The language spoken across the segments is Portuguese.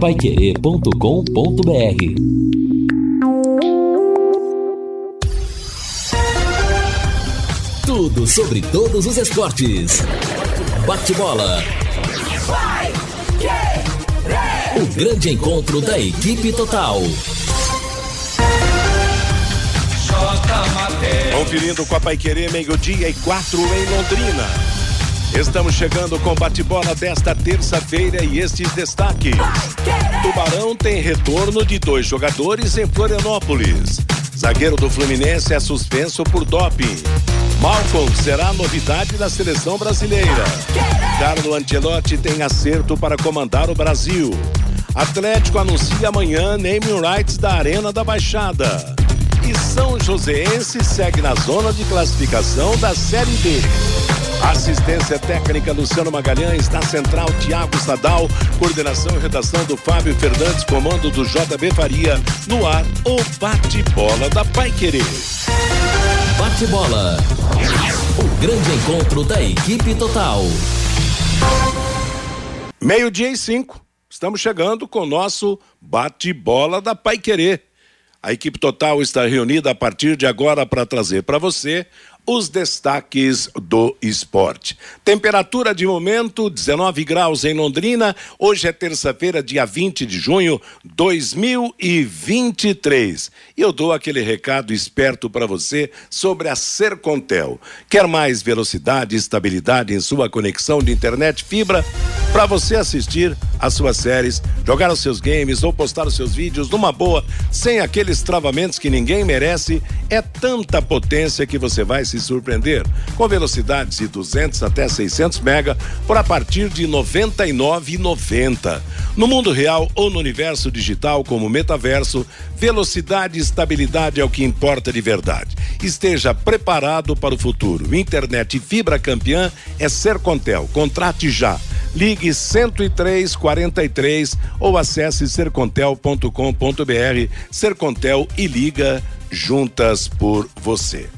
Paiquerê.com.br Tudo sobre todos os esportes. Bate-bola. O grande encontro da equipe total. Conferindo com a Paiquerê, meio-dia e quatro em Londrina. Estamos chegando com bate-bola desta terça-feira e estes destaques. Tubarão tem retorno de dois jogadores em Florianópolis. Zagueiro do Fluminense é suspenso por doping. Malcolm será novidade da seleção brasileira. Carlo Ancelotti tem acerto para comandar o Brasil. Atlético anuncia amanhã naming rights da Arena da Baixada. E São Joséense segue na zona de classificação da Série B. Assistência técnica Luciano Magalhães, na central Tiago Sadal, coordenação e redação do Fábio Fernandes, comando do JB Faria, no ar o bate-bola da Pai Querer. Bate-bola. O grande encontro da equipe total. Meio-dia e cinco. Estamos chegando com o nosso bate-bola da Pai Querer. A equipe total está reunida a partir de agora para trazer para você os destaques do esporte. Temperatura de momento 19 graus em Londrina. Hoje é terça-feira, dia 20 de junho 2023. E eu dou aquele recado esperto para você sobre a Sercontel. Quer mais velocidade e estabilidade em sua conexão de internet fibra para você assistir as suas séries, jogar os seus games ou postar os seus vídeos numa boa, sem aqueles travamentos que ninguém merece? É tanta potência que você vai se se surpreender com velocidades de 200 até 600 mega por a partir de 99,90. No mundo real ou no universo digital como metaverso, velocidade e estabilidade é o que importa de verdade. Esteja preparado para o futuro. Internet fibra campeã é Sercontel. Contrate já. Ligue 10343 ou acesse sercontel.com.br. Sercontel e liga juntas por você.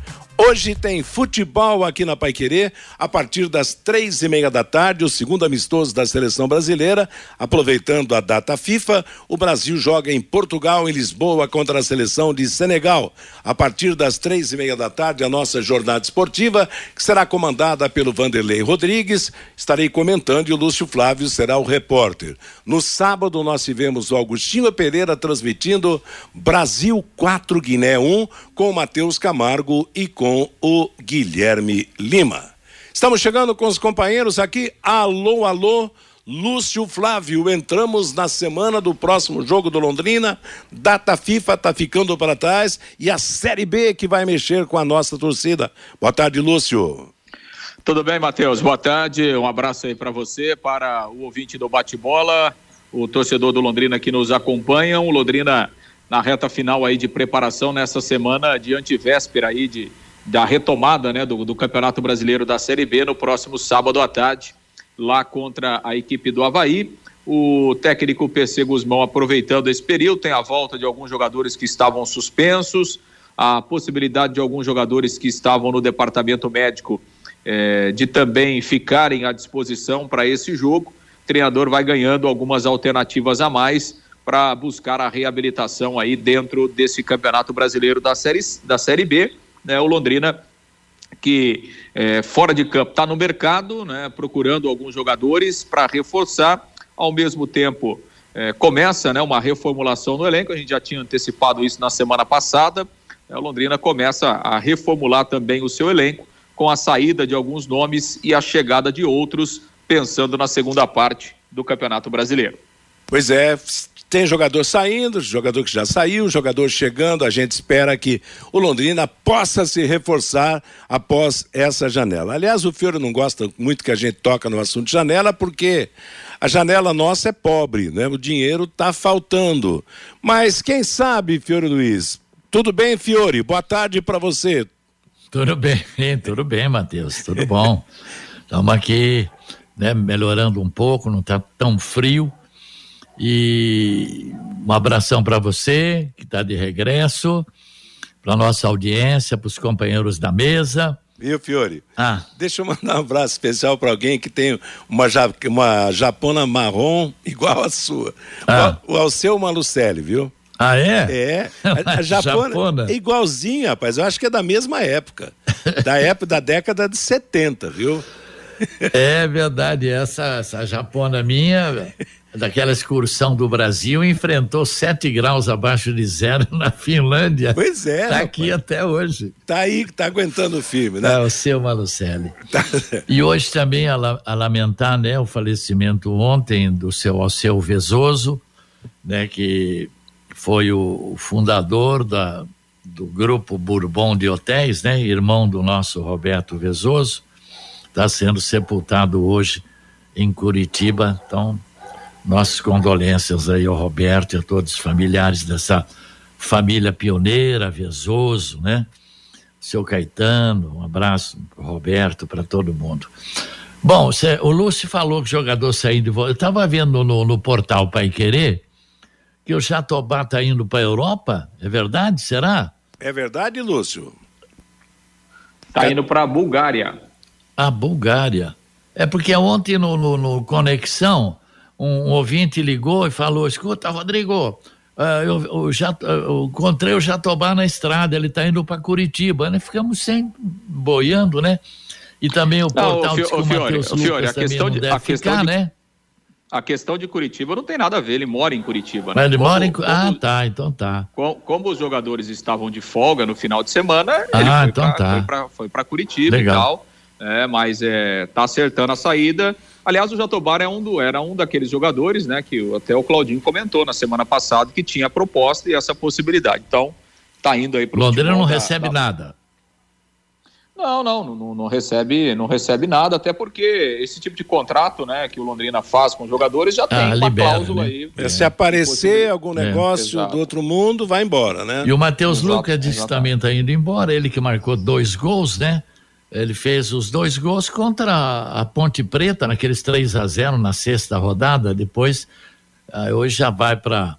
Hoje tem futebol aqui na Paiquerê, a partir das três e meia da tarde, o segundo amistoso da seleção brasileira. Aproveitando a data FIFA, o Brasil joga em Portugal, em Lisboa, contra a seleção de Senegal. A partir das três e meia da tarde, a nossa jornada esportiva, que será comandada pelo Vanderlei Rodrigues. Estarei comentando e o Lúcio Flávio será o repórter. No sábado, nós tivemos o Augustinho Pereira transmitindo Brasil 4, Guiné 1, com o Matheus Camargo e com com o Guilherme Lima. Estamos chegando com os companheiros aqui. Alô, alô. Lúcio Flávio, entramos na semana do próximo jogo do Londrina. Data FIFA está ficando para trás e a Série B que vai mexer com a nossa torcida. Boa tarde, Lúcio. Tudo bem, Matheus? Boa tarde. Um abraço aí para você, para o ouvinte do bate-bola, o torcedor do Londrina que nos acompanha. O Londrina na reta final aí de preparação nessa semana de antivéspera aí de da retomada né, do, do Campeonato Brasileiro da Série B no próximo sábado à tarde, lá contra a equipe do Havaí. O técnico PC Guzmão, aproveitando esse período, tem a volta de alguns jogadores que estavam suspensos, a possibilidade de alguns jogadores que estavam no departamento médico eh, de também ficarem à disposição para esse jogo. O treinador vai ganhando algumas alternativas a mais para buscar a reabilitação aí dentro desse Campeonato Brasileiro da Série, da série B né, o Londrina que é, fora de campo está no mercado, né, procurando alguns jogadores para reforçar, ao mesmo tempo é, começa né, uma reformulação no elenco, a gente já tinha antecipado isso na semana passada, né, o Londrina começa a reformular também o seu elenco, com a saída de alguns nomes e a chegada de outros, pensando na segunda parte do Campeonato Brasileiro. Pois é, tem jogador saindo, jogador que já saiu, jogador chegando. A gente espera que o Londrina possa se reforçar após essa janela. Aliás, o Fiore não gosta muito que a gente toca no assunto janela, porque a janela nossa é pobre, né? O dinheiro está faltando. Mas quem sabe, Fiore Luiz? Tudo bem, Fiore? Boa tarde para você. Tudo bem, tudo bem, Matheus, tudo bom. Estamos aqui, né, melhorando um pouco, não está tão frio e um abração para você que está de regresso, para nossa audiência, para os companheiros da mesa. Viu, Fiore? Ah. Deixa eu mandar um abraço especial para alguém que tem uma, ja, uma japona marrom igual a sua. Ah. O, o Alceu Malucelli, viu? Ah, é? É. A, a japona, japona. É igualzinha, rapaz. Eu acho que é da mesma época. da época da década de 70, viu? É verdade. Essa, essa japona minha daquela excursão do Brasil, enfrentou 7 graus abaixo de zero na Finlândia. Pois é. Está aqui até hoje. Está aí, está aguentando firme, né? É, o seu Malucelli. Tá. E hoje também a, a, lamentar, né, o falecimento ontem do seu Alceu Vezoso, né, que foi o, o fundador da, do grupo Bourbon de Hotéis, né, irmão do nosso Roberto Vezoso, está sendo sepultado hoje em Curitiba, então nossas condolências aí ao Roberto e a todos os familiares dessa família pioneira, Vezoso, né? Seu Caetano, um abraço pro Roberto, para todo mundo. Bom, cê, o Lúcio falou que o jogador saindo de volta. Eu estava vendo no, no portal Pai Querer que o Jatobá está indo para a Europa. É verdade? Será? É verdade, Lúcio? Está indo para a Bulgária. A Bulgária. É porque ontem no, no, no Conexão um ouvinte ligou e falou: escuta, Rodrigo, uh, eu, eu, já, eu encontrei o Jatobá na estrada, ele está indo para Curitiba. Né? Ficamos sem boiando, né? E também o portal não, o, o, o Lucas a questão de, a questão ficar, de, né? A questão de Curitiba não tem nada a ver, ele mora em Curitiba. Né? Ele como, mora em como, Ah, tá, então tá. Como, como, os jogadores estavam de folga no final de semana, ah, ele então tá. foi para Curitiba Legal. e tal. É, mas é, tá acertando a saída. Aliás, o Jatobá é um do, era um daqueles jogadores, né, que até o Claudinho comentou na semana passada que tinha a proposta e essa possibilidade. Então, tá indo aí pro Londrina não da, recebe da... nada. Não, não, não, não, recebe, não recebe nada, até porque esse tipo de contrato, né, que o Londrina faz com os jogadores já ah, tem uma libera, cláusula né? aí. É. Se aparecer algum é. negócio é. do outro mundo, vai embora, né? E o Matheus Lucas disse que também está indo embora, ele que marcou dois gols, né? Ele fez os dois gols contra a Ponte Preta, naqueles 3 a 0 na sexta rodada. Depois, uh, hoje já vai para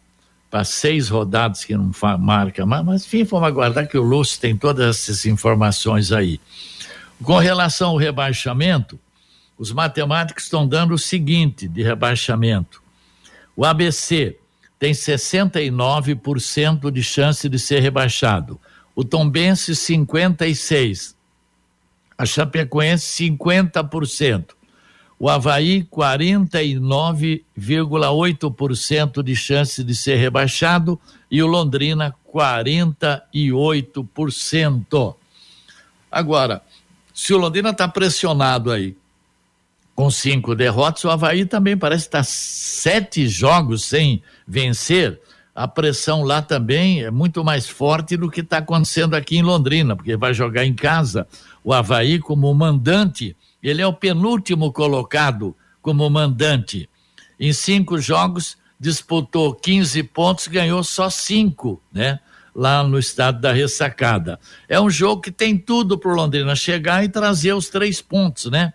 seis rodadas que não marca. Mas, mas, enfim, vamos aguardar que o Lúcio tem todas essas informações aí. Com relação ao rebaixamento, os matemáticos estão dando o seguinte de rebaixamento. O ABC tem 69% de chance de ser rebaixado. O Tombense, 56% a Chapecoense 50%, o Havaí 49,8% de chance de ser rebaixado e o Londrina 48%. Agora, se o Londrina está pressionado aí com cinco derrotas, o Havaí também parece estar tá sete jogos sem vencer. A pressão lá também é muito mais forte do que está acontecendo aqui em Londrina, porque vai jogar em casa o Havaí como mandante, ele é o penúltimo colocado como mandante. Em cinco jogos, disputou 15 pontos, ganhou só cinco, né? Lá no estado da ressacada. É um jogo que tem tudo para o Londrina chegar e trazer os três pontos, né?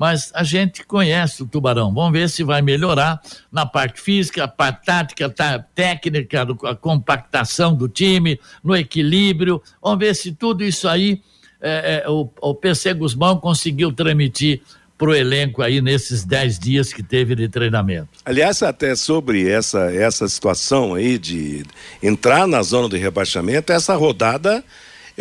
Mas a gente conhece o Tubarão. Vamos ver se vai melhorar na parte física, parte tática, tá, técnica, a compactação do time, no equilíbrio. Vamos ver se tudo isso aí é, é, o, o PC Guzmão conseguiu transmitir para o elenco aí nesses 10 dias que teve de treinamento. Aliás, até sobre essa, essa situação aí de entrar na zona de rebaixamento, essa rodada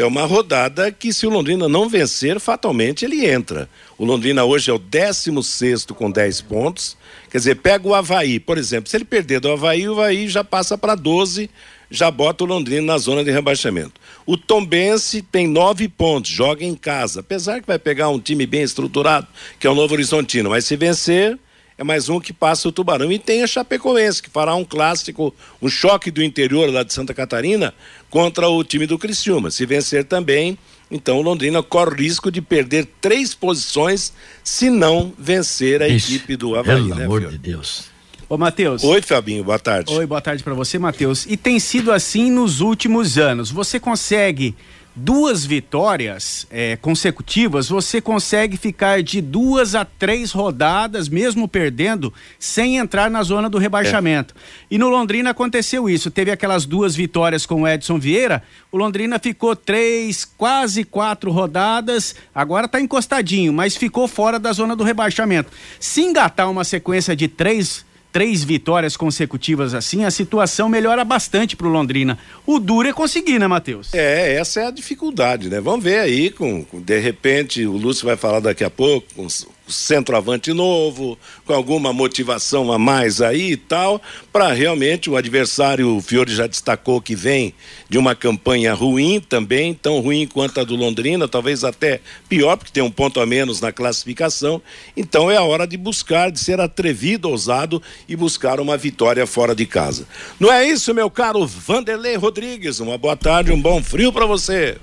é uma rodada que se o Londrina não vencer, fatalmente ele entra. O Londrina hoje é o 16 com 10 pontos. Quer dizer, pega o Havaí, por exemplo. Se ele perder do Havaí, o Havaí já passa para 12 já bota o Londrina na zona de rebaixamento. O Tombense tem nove pontos, joga em casa, apesar que vai pegar um time bem estruturado, que é o Novo Horizontino, mas se vencer, é mais um que passa o Tubarão. E tem a Chapecoense, que fará um clássico, um choque do interior lá de Santa Catarina contra o time do Criciúma. Se vencer também, então o Londrina corre o risco de perder três posições se não vencer a Ixi, equipe do Havaí. Pelo né, amor de Deus. Ô, Matheus. Oi, Fabinho, boa tarde. Oi, boa tarde para você, Matheus. E tem sido assim nos últimos anos. Você consegue duas vitórias é, consecutivas, você consegue ficar de duas a três rodadas, mesmo perdendo, sem entrar na zona do rebaixamento. É. E no Londrina aconteceu isso. Teve aquelas duas vitórias com o Edson Vieira. O Londrina ficou três, quase quatro rodadas. Agora está encostadinho, mas ficou fora da zona do rebaixamento. Se engatar uma sequência de três três vitórias consecutivas assim, a situação melhora bastante para o Londrina. O duro é conseguir, né, Matheus? É, essa é a dificuldade, né? Vamos ver aí, com, com de repente, o Lúcio vai falar daqui a pouco, com centroavante novo, com alguma motivação a mais aí e tal, para realmente o adversário, o Fiore já destacou que vem de uma campanha ruim também, tão ruim quanto a do Londrina, talvez até pior, porque tem um ponto a menos na classificação. Então é a hora de buscar, de ser atrevido, ousado e buscar uma vitória fora de casa. Não é isso, meu caro Vanderlei Rodrigues? Uma boa tarde, um bom frio para você.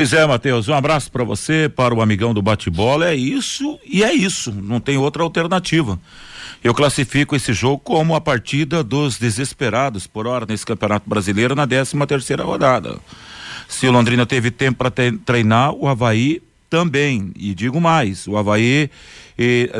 Pois é, Matheus, um abraço para você, para o amigão do bate-bola. É isso e é isso, não tem outra alternativa. Eu classifico esse jogo como a partida dos desesperados por hora nesse Campeonato Brasileiro na 13 terceira rodada. Se o Londrina teve tempo para treinar, o Havaí também. E digo mais, o Havaí,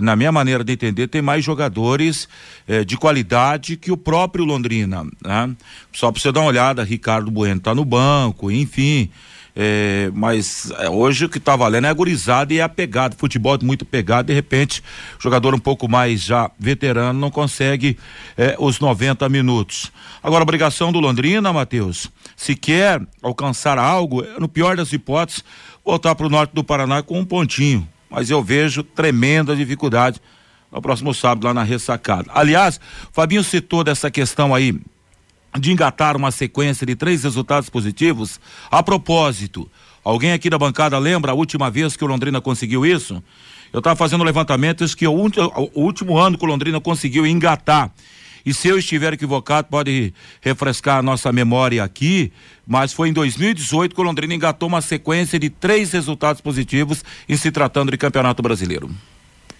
na minha maneira de entender, tem mais jogadores eh, de qualidade que o próprio Londrina. Né? Só para você dar uma olhada, Ricardo Bueno está no banco, enfim. É, mas é, hoje o que está valendo é a gurizada e é a pegada. Futebol muito pegado, de repente, jogador um pouco mais já veterano não consegue é, os 90 minutos. Agora, obrigação do Londrina, Matheus, se quer alcançar algo, no pior das hipóteses, voltar para o norte do Paraná com um pontinho. Mas eu vejo tremenda dificuldade no próximo sábado lá na ressacada. Aliás, Fabinho citou dessa questão aí de engatar uma sequência de três resultados positivos. A propósito, alguém aqui da bancada lembra a última vez que o Londrina conseguiu isso? Eu estava fazendo levantamentos que o, o, último ano que o Londrina conseguiu engatar. E se eu estiver equivocado, pode refrescar a nossa memória aqui, mas foi em 2018 que o Londrina engatou uma sequência de três resultados positivos em se tratando de Campeonato Brasileiro.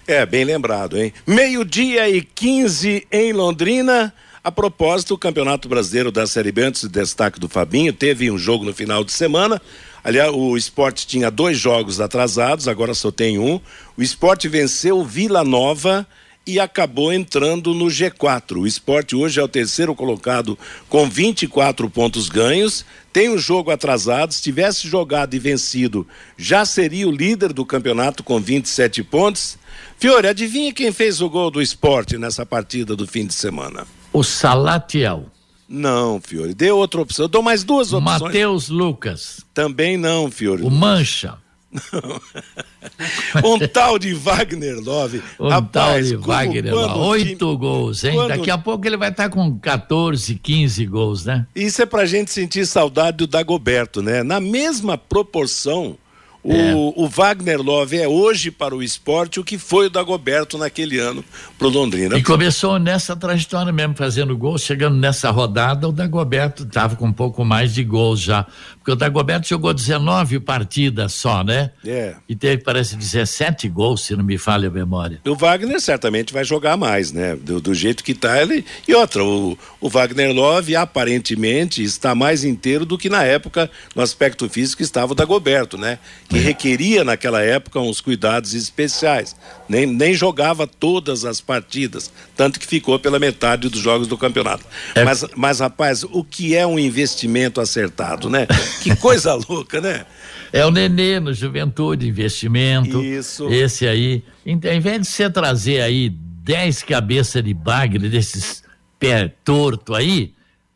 É, bem lembrado, hein? Meio-dia e 15 em Londrina. A propósito, o Campeonato Brasileiro da Série B, antes do destaque do Fabinho, teve um jogo no final de semana. Aliás, o esporte tinha dois jogos atrasados, agora só tem um. O esporte venceu o Vila Nova e acabou entrando no G4. O esporte hoje é o terceiro colocado com 24 pontos ganhos. Tem um jogo atrasado. Se tivesse jogado e vencido, já seria o líder do campeonato com 27 pontos. Fiore, adivinha quem fez o gol do esporte nessa partida do fim de semana? O Salatiel. Não, Fiore. Dê outra opção. Eu dou mais duas opções. Matheus Lucas. Também não, Fiore. O Mancha. um tal de Wagner Love. Um Rapaz, tal de Wagner Love. Oito time... gols, hein? Quando... Daqui a pouco ele vai estar tá com 14, 15 gols, né? Isso é pra gente sentir saudade do Dagoberto, né? Na mesma proporção o, é. o, Wagner Love é hoje para o esporte o que foi o Dagoberto naquele ano para o Londrina. E começou nessa trajetória mesmo, fazendo gols. Chegando nessa rodada, o Dagoberto estava com um pouco mais de gols já. Porque o Dagoberto jogou 19 partidas só, né? É. E teve, parece, 17 gols, se não me falha a memória. O Wagner certamente vai jogar mais, né? Do, do jeito que está ele. E outra, o, o Wagner Love aparentemente está mais inteiro do que na época, no aspecto físico, estava o Dagoberto, né? que requeria naquela época uns cuidados especiais. Nem, nem jogava todas as partidas, tanto que ficou pela metade dos jogos do campeonato. É. Mas, mas, rapaz, o que é um investimento acertado, né? Que coisa louca, né? É o Nenê no Juventude, investimento. Isso. Esse aí. Então, ao invés de você trazer aí 10 cabeças de bagre desses pé torto aí,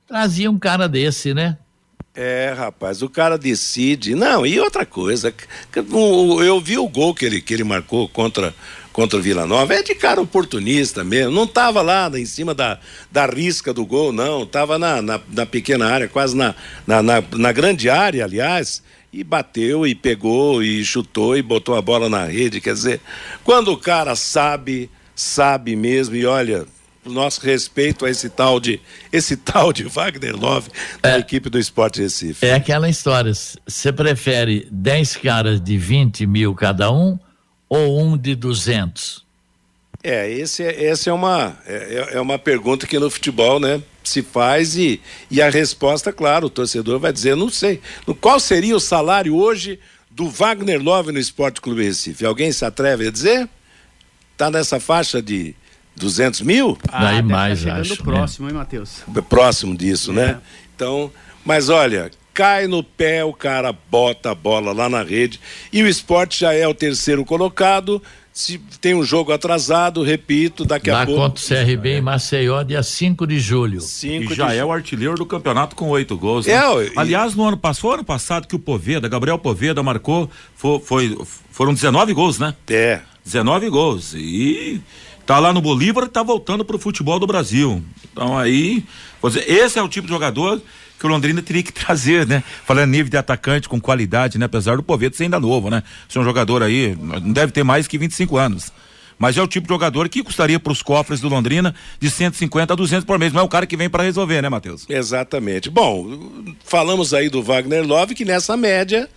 trazia um cara desse, né? É, rapaz, o cara decide. Não, e outra coisa, eu vi o gol que ele, que ele marcou contra, contra o Vila Nova, é de cara oportunista mesmo. Não estava lá em cima da, da risca do gol, não. Estava na, na, na, pequena área, quase na, na, na, na grande área, aliás e bateu e pegou e chutou e botou a bola na rede. Quer dizer, quando o cara sabe, sabe mesmo, e olha, nosso respeito a esse tal de esse tal de Wagner Love da é, equipe do Esporte Recife. É aquela história. Você prefere 10 caras de 20 mil cada um ou um de 200? É, esse é, essa é uma, é, é uma pergunta que no futebol, né, se faz e, e a resposta, claro, o torcedor vai dizer, não sei. Qual seria o salário hoje do Wagner Love no Esporte Clube Recife? Alguém se atreve a dizer? Tá nessa faixa de 200 mil? Ah, Daí mais, tá chegando acho. próximo, né? hein, Matheus? Próximo disso, né? é. né? Então, mas olha, cai no pé, o cara bota a bola lá na rede e o esporte já é o terceiro colocado. Se tem um jogo atrasado, repito, daqui lá a pouco. contra o CRB em Maceió, dia 5 de julho. Cinco e já é o artilheiro do campeonato com oito gols. Né? É, Aliás, no ano passado, foi ano passado que o Poveda, Gabriel Poveda, marcou, foi, foi, foram 19 gols, né? É. 19 gols. E tá lá no Bolívar e tá voltando pro futebol do Brasil. Então aí, dizer, esse é o tipo de jogador que o Londrina teria que trazer, né? Falando nível de atacante com qualidade, né? Apesar do Poveto ser ainda novo, né? Ser um jogador aí, não deve ter mais que 25 anos. Mas é o tipo de jogador que custaria para os cofres do Londrina de 150 a 200 por mês. Não é o cara que vem para resolver, né, Matheus? Exatamente. Bom, falamos aí do Wagner Love, que nessa média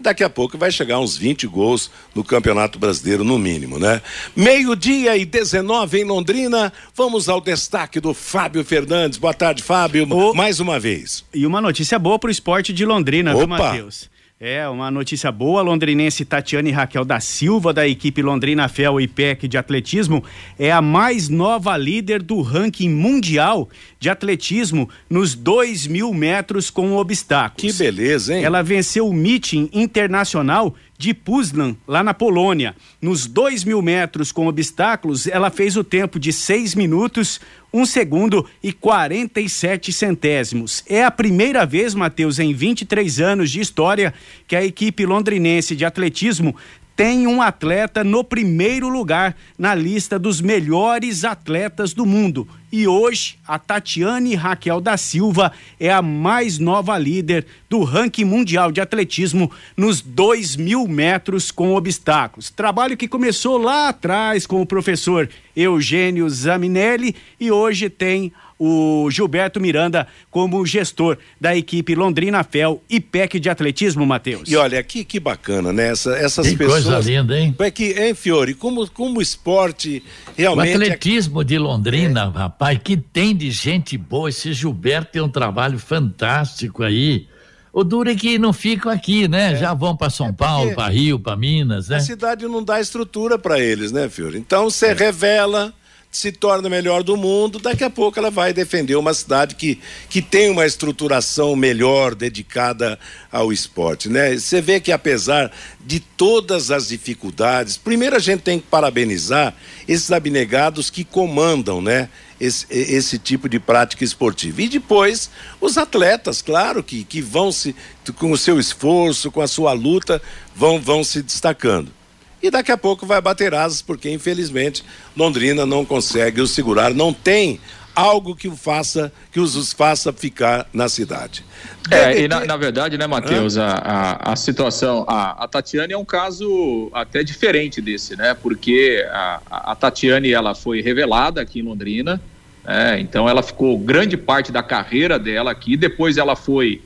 Daqui a pouco vai chegar uns 20 gols no Campeonato Brasileiro, no mínimo, né? Meio-dia e 19 em Londrina. Vamos ao destaque do Fábio Fernandes. Boa tarde, Fábio. O... Mais uma vez. E uma notícia boa para o esporte de Londrina, Opa. viu, Matheus? É, uma notícia boa, a londrinense Tatiane Raquel da Silva, da equipe Londrina Fel e PEC de atletismo, é a mais nova líder do ranking mundial de atletismo nos dois mil metros com obstáculos. Que beleza, hein? Ela venceu o meeting internacional de Puzlan, lá na Polônia. Nos dois mil metros com obstáculos, ela fez o tempo de seis minutos, um segundo e 47 centésimos. É a primeira vez, Matheus, em 23 anos de história, que a equipe londrinense de atletismo tem um atleta no primeiro lugar na lista dos melhores atletas do mundo. E hoje, a Tatiane Raquel da Silva é a mais nova líder do ranking mundial de atletismo nos dois mil metros com obstáculos. Trabalho que começou lá atrás com o professor Eugênio Zaminelli e hoje tem o Gilberto Miranda como gestor da equipe Londrina Fel e PEC de atletismo, Matheus. E olha, que, que bacana, né? Essa, essas que pessoas. coisa linda, hein? É que, hein, Fiore, como, como o esporte realmente. O atletismo é... de Londrina, é. rapaz, que tem de gente boa. Esse Gilberto tem um trabalho fantástico aí. O duro é que não ficam aqui, né? É. Já vão para São é Paulo, para Rio, para Minas, né? A cidade não dá estrutura para eles, né, Fiore? Então você é. revela se torna melhor do mundo, daqui a pouco ela vai defender uma cidade que, que tem uma estruturação melhor dedicada ao esporte, né? Você vê que apesar de todas as dificuldades, primeiro a gente tem que parabenizar esses abnegados que comandam, né? Esse, esse tipo de prática esportiva. E depois, os atletas, claro, que, que vão se, com o seu esforço, com a sua luta, vão, vão se destacando e daqui a pouco vai bater asas, porque infelizmente Londrina não consegue o segurar, não tem algo que o faça, que os faça ficar na cidade. É, e na, na verdade, né, Matheus, a, a, a, situação, a, a Tatiane é um caso até diferente desse, né, porque a, a Tatiane, ela foi revelada aqui em Londrina, é, então ela ficou grande parte da carreira dela aqui, depois ela foi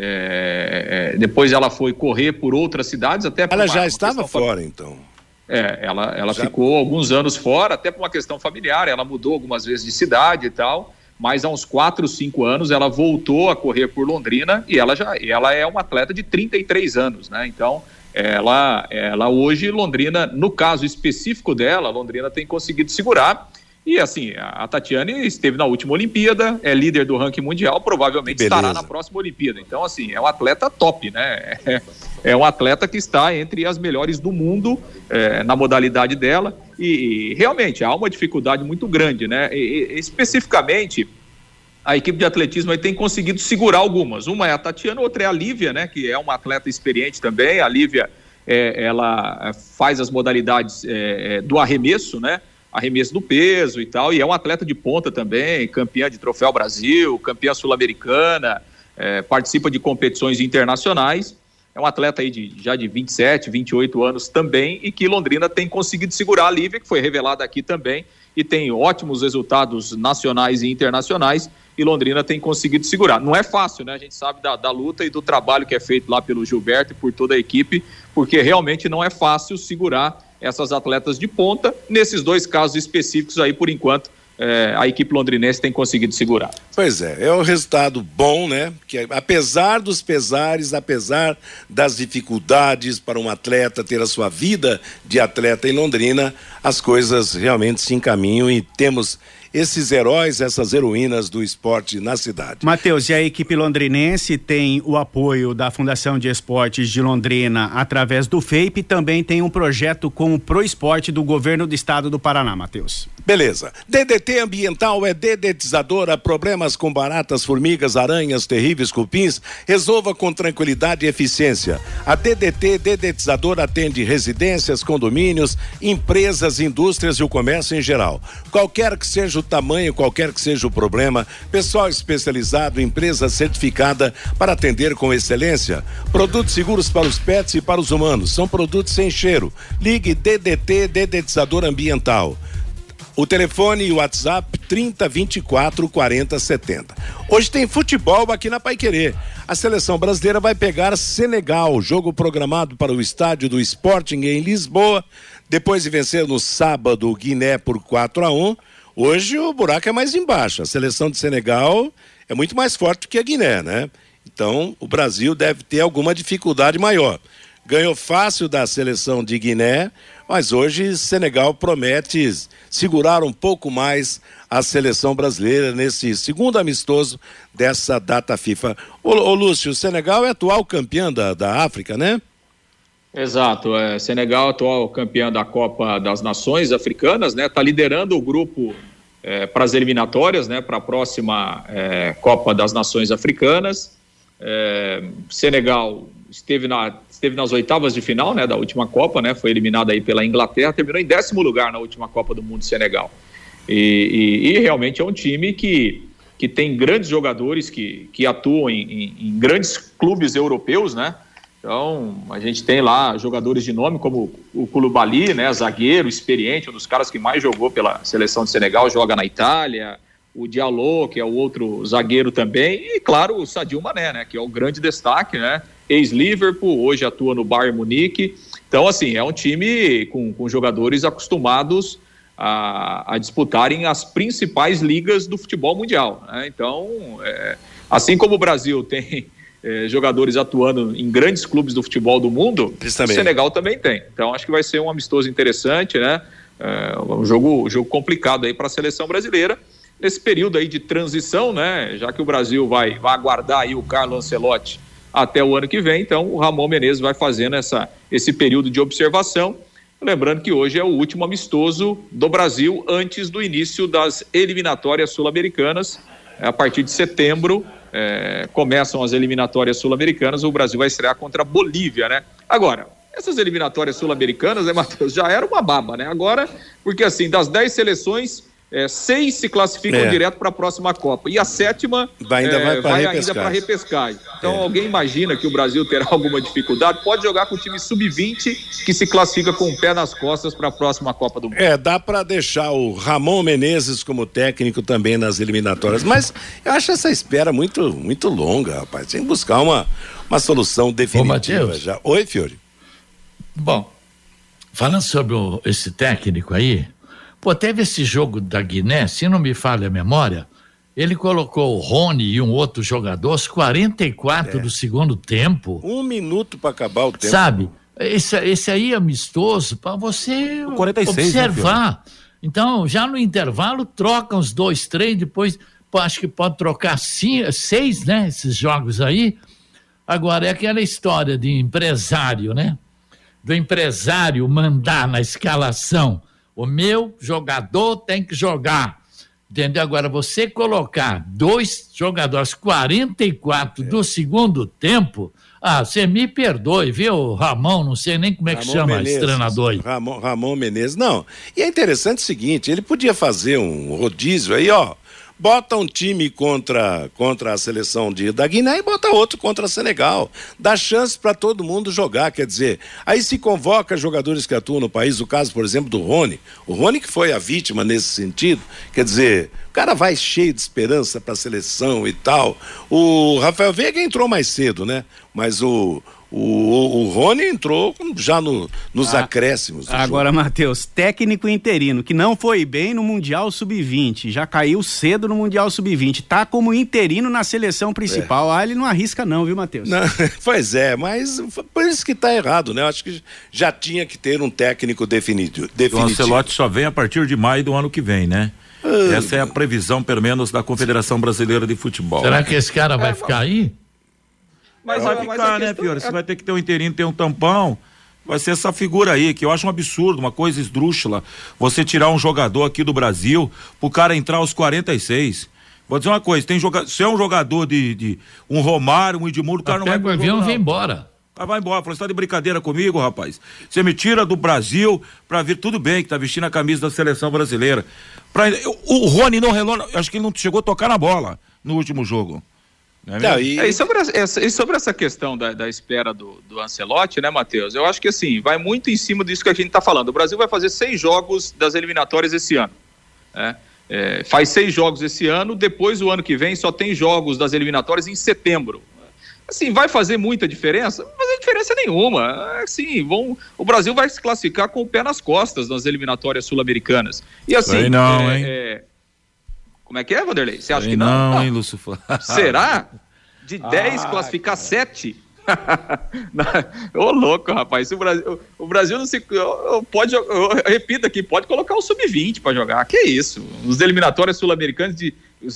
é, é, depois ela foi correr por outras cidades, até Ela já estava fora, então. É, ela, ela já... ficou alguns anos fora, até por uma questão familiar. Ela mudou algumas vezes de cidade e tal, mas há uns 4, 5 anos ela voltou a correr por Londrina e ela já ela é uma atleta de 33 anos, né? Então, ela, ela hoje, Londrina, no caso específico dela, Londrina tem conseguido segurar e assim, a Tatiane esteve na última Olimpíada, é líder do ranking mundial, provavelmente estará na próxima Olimpíada. Então, assim, é um atleta top, né? É, é um atleta que está entre as melhores do mundo é, na modalidade dela. E, e, realmente há uma dificuldade muito grande, né? E, e, especificamente, a equipe de atletismo tem conseguido segurar algumas. Uma é a Tatiana, outra é a Lívia, né? Que é uma atleta experiente também. A Lívia, é, ela faz as modalidades é, é do arremesso, né? Arremesso do peso e tal, e é um atleta de ponta também, campeã de Troféu Brasil, campeã sul-americana, é, participa de competições internacionais, é um atleta aí de, já de 27, 28 anos também, e que Londrina tem conseguido segurar a Lívia, que foi revelada aqui também, e tem ótimos resultados nacionais e internacionais, e Londrina tem conseguido segurar. Não é fácil, né? A gente sabe da, da luta e do trabalho que é feito lá pelo Gilberto e por toda a equipe, porque realmente não é fácil segurar essas atletas de ponta. Nesses dois casos específicos aí, por enquanto, é, a equipe londrinense tem conseguido segurar. Pois é, é um resultado bom, né? Que apesar dos pesares, apesar das dificuldades para um atleta ter a sua vida de atleta em Londrina, as coisas realmente se encaminham e temos esses heróis, essas heroínas do esporte na cidade. Matheus, e a equipe londrinense tem o apoio da Fundação de Esportes de Londrina através do FEIP e também tem um projeto com o Pro Esporte do governo do estado do Paraná, Matheus. Beleza. DDT ambiental é dedetizadora, problemas com baratas, formigas, aranhas, terríveis cupins, resolva com tranquilidade e eficiência. A DDT dedetizadora atende residências, condomínios, empresas, indústrias e o comércio em geral. Qualquer que seja o tamanho, qualquer que seja o problema, pessoal especializado, empresa certificada para atender com excelência. Produtos seguros para os pets e para os humanos. São produtos sem cheiro. Ligue DDT Dedetizador Ambiental. O telefone e o WhatsApp 30 24 40 70. Hoje tem futebol aqui na Paiquerê. A seleção brasileira vai pegar Senegal, jogo programado para o estádio do Sporting em Lisboa. Depois de vencer no sábado Guiné por 4 a 1, Hoje o buraco é mais embaixo. A seleção de Senegal é muito mais forte que a Guiné, né? Então o Brasil deve ter alguma dificuldade maior. Ganhou fácil da seleção de Guiné, mas hoje Senegal promete segurar um pouco mais a seleção brasileira nesse segundo amistoso dessa data FIFA. Ô, ô Lúcio, Senegal é atual campeão da, da África, né? Exato, é, Senegal atual campeão da Copa das Nações Africanas, né? Está liderando o grupo é, para as eliminatórias, né, para a próxima é, Copa das Nações Africanas. É, Senegal esteve, na, esteve nas oitavas de final né, da última Copa, né, foi eliminada aí pela Inglaterra, terminou em décimo lugar na última Copa do Mundo Senegal. E, e, e realmente é um time que, que tem grandes jogadores que, que atuam em, em, em grandes clubes europeus, né? Então, a gente tem lá jogadores de nome como o Kulubali, né, zagueiro experiente, um dos caras que mais jogou pela seleção de Senegal, joga na Itália, o Diallo, que é o outro zagueiro também, e claro, o Sadio Mané, né, que é o grande destaque, né, ex-Liverpool, hoje atua no Bayern Munique. Então, assim, é um time com, com jogadores acostumados a, a, disputarem as principais ligas do futebol mundial. Né? Então, é, assim como o Brasil tem é, jogadores atuando em grandes clubes do futebol do mundo, o Senegal também tem. Então acho que vai ser um amistoso interessante, né? É, um jogo, um jogo complicado aí para a seleção brasileira nesse período aí de transição, né? Já que o Brasil vai, vai aguardar aí o Carlo Ancelotti até o ano que vem, então o Ramon Menezes vai fazendo essa, esse período de observação. Lembrando que hoje é o último amistoso do Brasil antes do início das eliminatórias sul-americanas. A partir de setembro, é, começam as eliminatórias sul-americanas, o Brasil vai estrear contra a Bolívia, né? Agora, essas eliminatórias sul-americanas, né, Matheus, já era uma baba, né? Agora, porque assim, das 10 seleções, é, seis se classificam é. direto para a próxima Copa. E a sétima vai ainda, é, vai para repescagem. Então, é. alguém imagina que o Brasil terá alguma dificuldade? Pode jogar com o time sub-20 que se classifica com o pé nas costas para a próxima Copa do Mundo. É, dá para deixar o Ramon Menezes como técnico também nas eliminatórias. Mas eu acho essa espera muito, muito longa, rapaz. Tem que buscar uma, uma solução definitiva Ô, já. Oi, Fiore. Bom, falando sobre o, esse técnico aí, Pô, teve esse jogo da Guiné, se não me falha a memória, ele colocou o Rony e um outro jogador aos 44 é. do segundo tempo. Um minuto para acabar o tempo. Sabe? Esse, esse aí é amistoso para você 46, né, observar. Né, então, já no intervalo, troca os dois, três, depois acho que pode trocar cinco, seis, né? Esses jogos aí. Agora, é aquela história de empresário, né? Do empresário mandar na escalação o meu jogador tem que jogar. Entendeu? Agora, você colocar dois jogadores 44 é. do segundo tempo, ah, você me perdoe, viu, Ramon? Não sei nem como é que Ramon chama Menezes, esse treinador aí. Ramon, Ramon Menezes. Não. E é interessante o seguinte: ele podia fazer um rodízio aí, ó bota um time contra, contra a seleção de, da Guiné e bota outro contra a Senegal. Dá chance para todo mundo jogar, quer dizer, aí se convoca jogadores que atuam no país, o caso, por exemplo, do Rony. O Rony que foi a vítima nesse sentido, quer dizer, o cara vai cheio de esperança para a seleção e tal. O Rafael Veiga entrou mais cedo, né? Mas o, O, o Rony entrou já no, nos ah, acréscimos. Agora, Matheus, técnico interino, que não foi bem no Mundial Sub-20, já caiu cedo no Mundial Sub-20, tá como interino na seleção principal. É. Ah, ele não arrisca, não, viu, Matheus? pois é, mas por isso que tá errado, né? Eu acho que já tinha que ter um técnico definitivo. definitivo. O Ancelotti só vem a partir de maio do ano que vem, né? Ah, Essa é a previsão, pelo menos, da Confederação Brasileira de Futebol. Será que esse cara vai é, ficar aí? Mas vai ficar, né, Fiore? Você vai ter que ter um inteirinho, ter um tampão. Vai ser essa figura aí, que eu acho um absurdo, uma coisa esdrúxula. Você tirar um jogador aqui do Brasil, pro cara entrar aos 46. Vou dizer uma coisa, tem jogador, se é um jogador de, de um Romário, um Edmundo, o cara Até não vai. Pega o avião e vem embora. Ah, vai embora. Falou, você tá de brincadeira comigo, rapaz? Você me tira do Brasil pra vir, tudo bem, que tá vestindo a camisa da seleção brasileira. Pra, o Rony não relou, acho que ele não chegou a tocar na bola no último jogo. É não, e... É, e, sobre essa, e sobre essa questão da, da espera do, do Ancelotti, né, Matheus? Eu acho que assim, vai muito em cima disso que a gente está falando. O Brasil vai fazer seis jogos das eliminatórias esse ano. Né? É, faz seis jogos esse ano, depois o ano que vem só tem jogos das eliminatórias em setembro. Assim, vai fazer muita diferença? Não vai fazer diferença nenhuma. Assim, vão, o Brasil vai se classificar com o pé nas costas nas eliminatórias sul-americanas. E assim. não, é, hein? Como é que é, Vanderlei? Você acha Sei que não? Não, hein, Lúcio Será? De 10 ah, classificar 7? Ô, louco, rapaz. O Brasil, o Brasil não se. Pode, eu repito aqui, pode colocar o sub-20 para jogar. Que isso? Os eliminatórios sul-americanos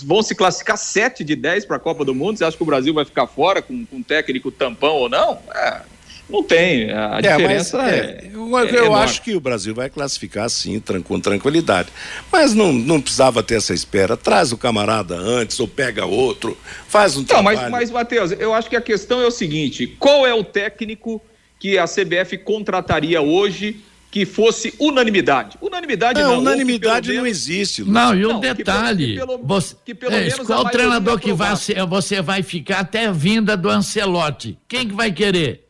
vão se classificar 7 de 10 para a Copa do Mundo. Você acha que o Brasil vai ficar fora com, com técnico tampão ou não? É, não tem. A é, diferença mas, é, é, Eu, é eu acho que o Brasil vai classificar sim, com tranquilidade. Mas não, não precisava ter essa espera. Traz o camarada antes ou pega outro, faz um não, trabalho. Mas, mas, Matheus, eu acho que a questão é o seguinte: qual é o técnico que a CBF contrataria hoje que fosse unanimidade. Unanimidade não. não unanimidade menos... não existe. Lúcio. Não, e um não, detalhe. Que pelo, você, que pelo é, qual treinador que vai ser, você vai ficar até a vinda do Ancelotti? Quem que vai querer?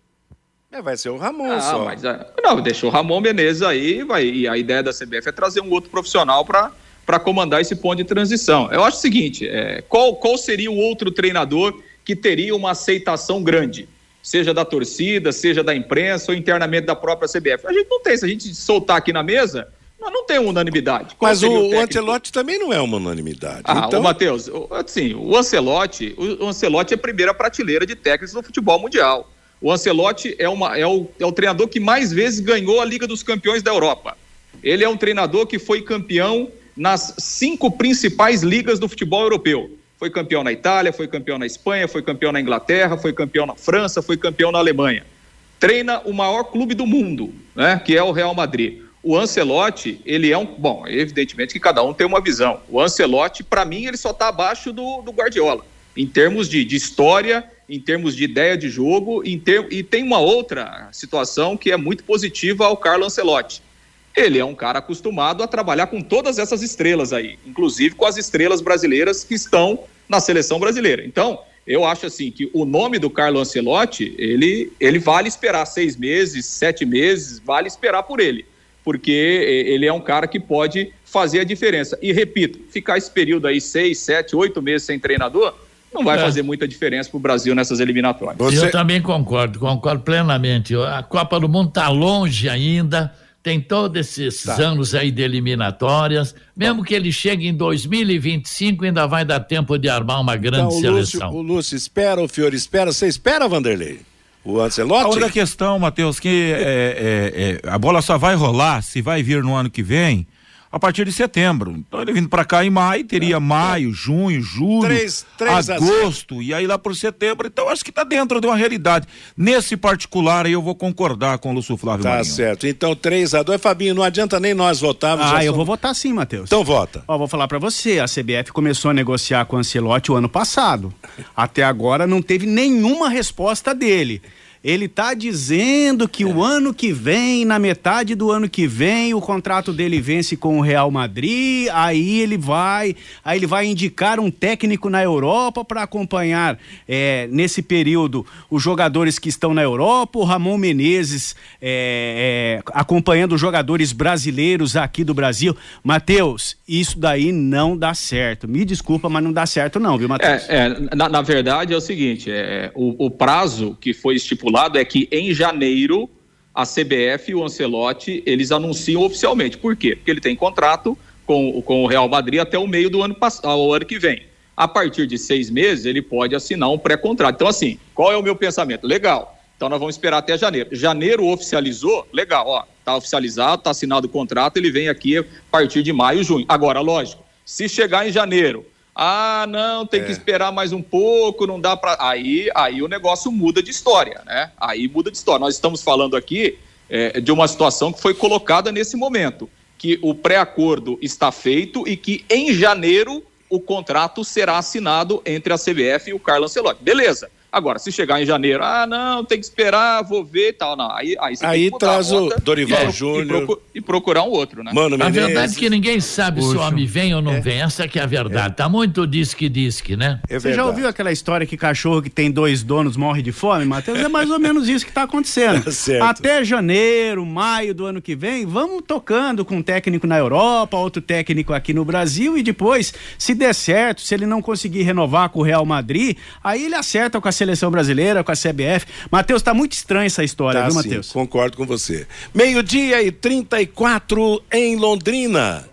É, vai ser o Ramon não, só. Mas, é, não, deixou o Ramon Menezes aí, vai, e a ideia da CBF é trazer um outro profissional para comandar esse ponto de transição. Eu acho o seguinte, é, qual, qual seria o outro treinador que teria uma aceitação grande? Seja da torcida, seja da imprensa ou internamente da própria CBF. A gente não tem, se a gente soltar aqui na mesa, não, não tem unanimidade. Qual Mas o, o, o Ancelotti também não é uma unanimidade. Ah, então... o Matheus, assim, o Ancelotti, o, Ancelotti é a primeira prateleira de técnicos do futebol mundial. O Ancelotti é, uma, é, o, é o treinador que mais vezes ganhou a Liga dos Campeões da Europa. Ele é um treinador que foi campeão nas cinco principais ligas do futebol europeu. Foi campeão na Itália, foi campeão na Espanha, foi campeão na Inglaterra, foi campeão na França, foi campeão na Alemanha. Treina o maior clube do mundo, né, que é o Real Madrid. O Ancelotti, ele é um. Bom, evidentemente que cada um tem uma visão. O Ancelotti, para mim, ele só está abaixo do, do Guardiola. Em termos de, de história em termos de ideia de jogo, ter... e tem uma outra situação que é muito positiva ao Carlo Ancelotti. Ele é um cara acostumado a trabalhar com todas essas estrelas aí, inclusive com as estrelas brasileiras que estão na seleção brasileira. Então, eu acho assim que o nome do Carlo Ancelotti, ele, ele vale esperar seis meses, sete meses, vale esperar por ele, porque ele é um cara que pode fazer a diferença. E repito, ficar esse período aí, seis, sete, oito meses sem treinador, não vai é. fazer muita diferença para o Brasil nessas eliminatórias. Você... Eu também concordo, concordo plenamente. A Copa do Mundo está longe ainda, tem todos esses tá. anos aí de eliminatórias. Mesmo que ele chegue em 2025, ainda vai dar tempo de armar uma grande então, o seleção. Lúcio, o Lúcio espera, o Fiore espera. Você espera, Vanderlei? O Ancelotti? A outra questão, Matheus, que é, é, é, a bola só vai rolar se vai vir no ano que vem a partir de setembro. Então ele vindo para cá em maio, teria é, maio, junho, julho, três, três agosto, e aí lá por setembro. Então acho que está dentro de uma realidade. Nesse particular aí eu vou concordar com o Lúcio Flávio Tá Marinho. certo. Então 3 a 2 Fabinho, não adianta nem nós votarmos. Ah, eu somos... vou votar sim, Matheus. Então vota. Ó, vou falar para você, a CBF começou a negociar com o Ancelotti o ano passado. Até agora não teve nenhuma resposta dele. Ele está dizendo que é. o ano que vem, na metade do ano que vem, o contrato dele vence com o Real Madrid, aí ele vai, aí ele vai indicar um técnico na Europa para acompanhar é, nesse período os jogadores que estão na Europa, o Ramon Menezes é, é acompanhando os jogadores brasileiros aqui do Brasil. Matheus, isso daí não dá certo. Me desculpa, mas não dá certo não, viu, Matheus? É, é na, na, verdade é o seguinte, é, o, o prazo que foi estipulado estipulado é que em janeiro a CBF e o Ancelotti eles anunciam oficialmente. Por quê? Porque ele tem contrato com, com o Real Madrid até o meio do ano, o ano que vem. A partir de seis meses, ele pode assinar um pré-contrato. Então, assim, qual é o meu pensamento? Legal. Então, nós vamos esperar até janeiro. Janeiro oficializou, legal, ó, tá oficializado, tá assinado o contrato, ele vem aqui a partir de maio, junho. Agora, lógico, se chegar em janeiro, ah, não, tem é. que esperar mais um pouco, não dá para. Aí, aí o negócio muda de história, né? Aí muda de história. Nós estamos falando aqui é, de uma situação que foi colocada nesse momento, que o pré-acordo está feito e que em janeiro o contrato será assinado entre a CBF e o Carlos Ancelotti. Beleza. Agora, se chegar em janeiro, ah, não, tem que esperar, vou ver e tal. Não, aí, aí você aí traz o Dorival Júnior. E, procurar um outro, né? Mano, a verdade é que ninguém sabe Puxa. se o homem vem ou não é. vem. Essa que é a verdade. É. Tá muito disque-disque, né? É você já ouviu aquela história que cachorro que tem dois donos morre de fome, Matheus? É mais ou menos isso que está acontecendo. Tá Até janeiro, maio do ano que vem, vamos tocando com um técnico na Europa, outro técnico aqui no Brasil e depois, se der certo, se ele não conseguir renovar com o Real Madrid, aí ele acerta com a seleção brasileira, com a CBF. Matheus, tá muito estranha essa história, tá, viu, Matheus? Concordo com você. Meio-dia e 34 em Londrina.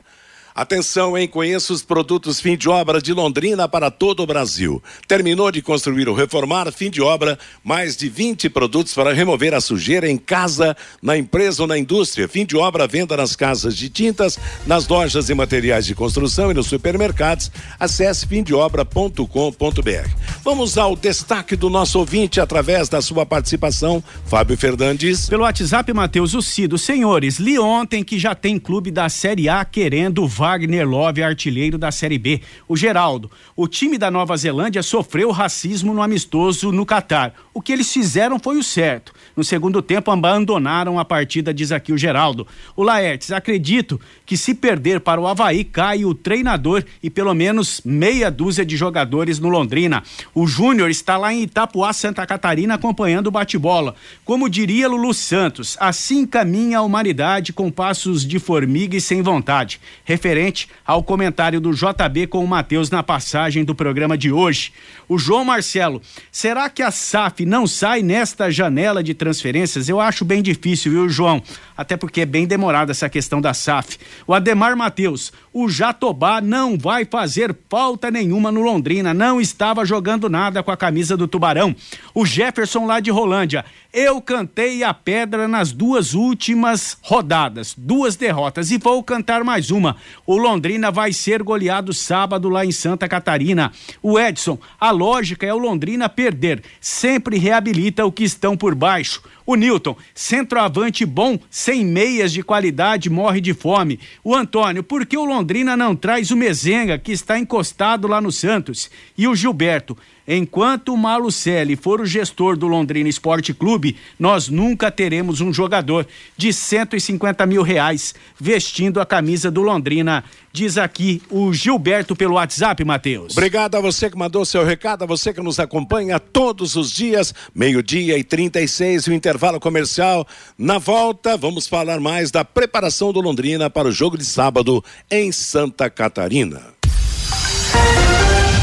Atenção, hein? Conheça os produtos fim de obra de Londrina para todo o Brasil. Terminou de construir ou reformar, fim de obra, mais de 20 produtos para remover a sujeira em casa, na empresa ou na indústria. Fim de obra, venda nas casas de tintas, nas lojas e materiais de construção e nos supermercados. Acesse fimdeobra.com.br. Vamos ao destaque do nosso ouvinte através da sua participação, Fábio Fernandes. Pelo WhatsApp, Matheus, o Cido. Senhores, li ontem que já tem clube da Série A querendo vaga Wagner Love, artilheiro da Série B. O Geraldo, o time da Nova Zelândia sofreu racismo no amistoso no Catar. O que eles fizeram foi o certo. No segundo tempo, abandonaram a partida, diz aqui o Geraldo. O Laertes, acredito que se perder para o Havaí, cai o treinador e pelo menos meia dúzia de jogadores no Londrina. O Júnior está lá em Itapuá, Santa Catarina, acompanhando o bate-bola. Como diria Lulu Santos, assim caminha a humanidade com passos de formiga e sem vontade. Referência ao comentário do JB com o Matheus na passagem do programa de hoje. O João Marcelo, será que a SAF não sai nesta janela de transferências? Eu acho bem difícil, viu, João? Até porque é bem demorada essa questão da SAF. O Ademar Matheus, o Jatobá não vai fazer falta nenhuma no Londrina, não estava jogando nada com a camisa do Tubarão. O Jefferson lá de Rolândia, eu cantei a pedra nas duas últimas rodadas, duas derrotas e vou cantar mais uma. O Londrina vai ser goleado sábado lá em Santa Catarina. O Edson, a lógica é o Londrina perder, sempre reabilita o que estão por baixo. O Newton, centroavante bom, sem meias de qualidade, morre de fome. O Antônio, por que o Londrina não traz o Mezenga, que está encostado lá no Santos? E o Gilberto, enquanto o Malucelli for o gestor do Londrina Esporte Clube, nós nunca teremos um jogador de 150 mil reais vestindo a camisa do Londrina diz aqui o Gilberto pelo WhatsApp, Matheus. Obrigado a você que mandou seu recado, a você que nos acompanha todos os dias, meio-dia e 36, o intervalo comercial. Na volta, vamos falar mais da preparação do Londrina para o jogo de sábado em Santa Catarina.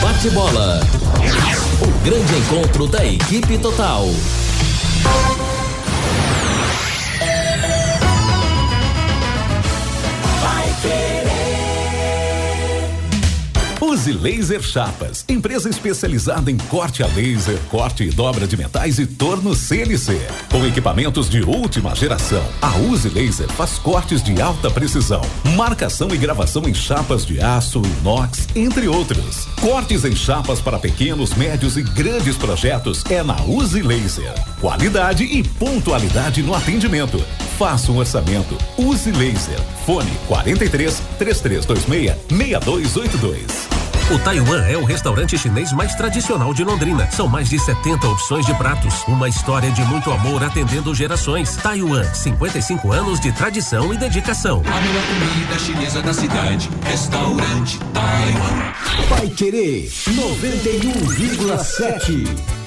Bate bola. O grande encontro da equipe total. Use Laser Chapas, empresa especializada em corte a laser, corte e dobra de metais e torno CLC. Com equipamentos de última geração, a Use Laser faz cortes de alta precisão, marcação e gravação em chapas de aço, inox, entre outros. Cortes em chapas para pequenos, médios e grandes projetos é na Use Laser. Qualidade e pontualidade no atendimento. Faça um orçamento. Use Laser. Fone 43 3326 6282. O Taiwan é o restaurante chinês mais tradicional de Londrina. São mais de 70 opções de pratos. Uma história de muito amor atendendo gerações. Taiwan, 55 anos de tradição e dedicação. A melhor comida chinesa da cidade. Restaurante Taiwan. Vai querer 91,7.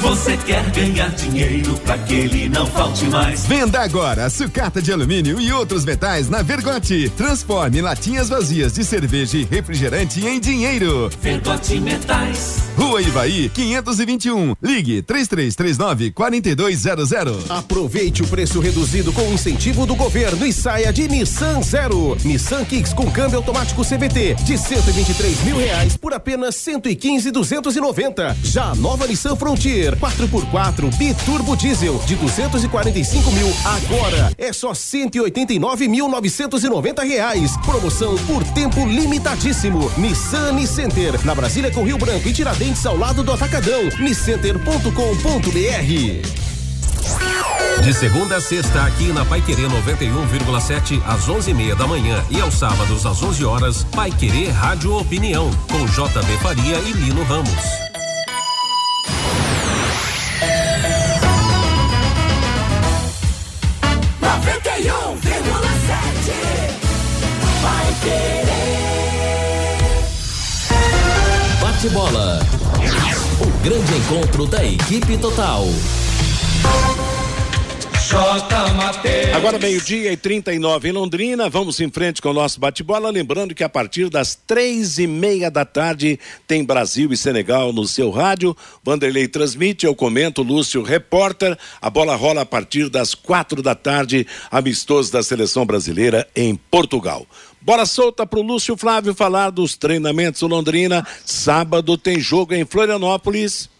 Você quer ganhar dinheiro para que ele não falte mais? Venda agora sucata de alumínio e outros metais na Vergote. Transforme latinhas vazias de cerveja e refrigerante em dinheiro. Vergote Metais. Rua Ivaí, 521. Ligue 3339 4200. Aproveite o preço reduzido com incentivo do governo e saia de Nissan Zero. Nissan Kicks com câmbio automático CVT de 123 mil reais por apenas 115,290. Já a nova Nissan Frontier 4x4 biturbo diesel de 245 mil agora é só 189.990 reais. Promoção por tempo limitadíssimo. Nissan Center na Brasília com Rio Branco e Tiradentes ao lado do Atacadão. Niscenter.com.br. De segunda a sexta, aqui na Pai Querer 91,7 às 11:30 da manhã e aos sábados às 11 horas, Pai Querer Rádio Opinião com JB Faria e Lino Ramos. Bate bola. O grande encontro da equipe total. Agora meio-dia e 39 em Londrina, vamos em frente com o nosso bate-bola. Lembrando que a partir das três e meia da tarde tem Brasil e Senegal no seu rádio. Vanderlei transmite, eu comento, Lúcio repórter. A bola rola a partir das quatro da tarde, amistoso da seleção brasileira em Portugal. Bola solta para o Lúcio Flávio falar dos treinamentos do Londrina. Sábado tem jogo em Florianópolis.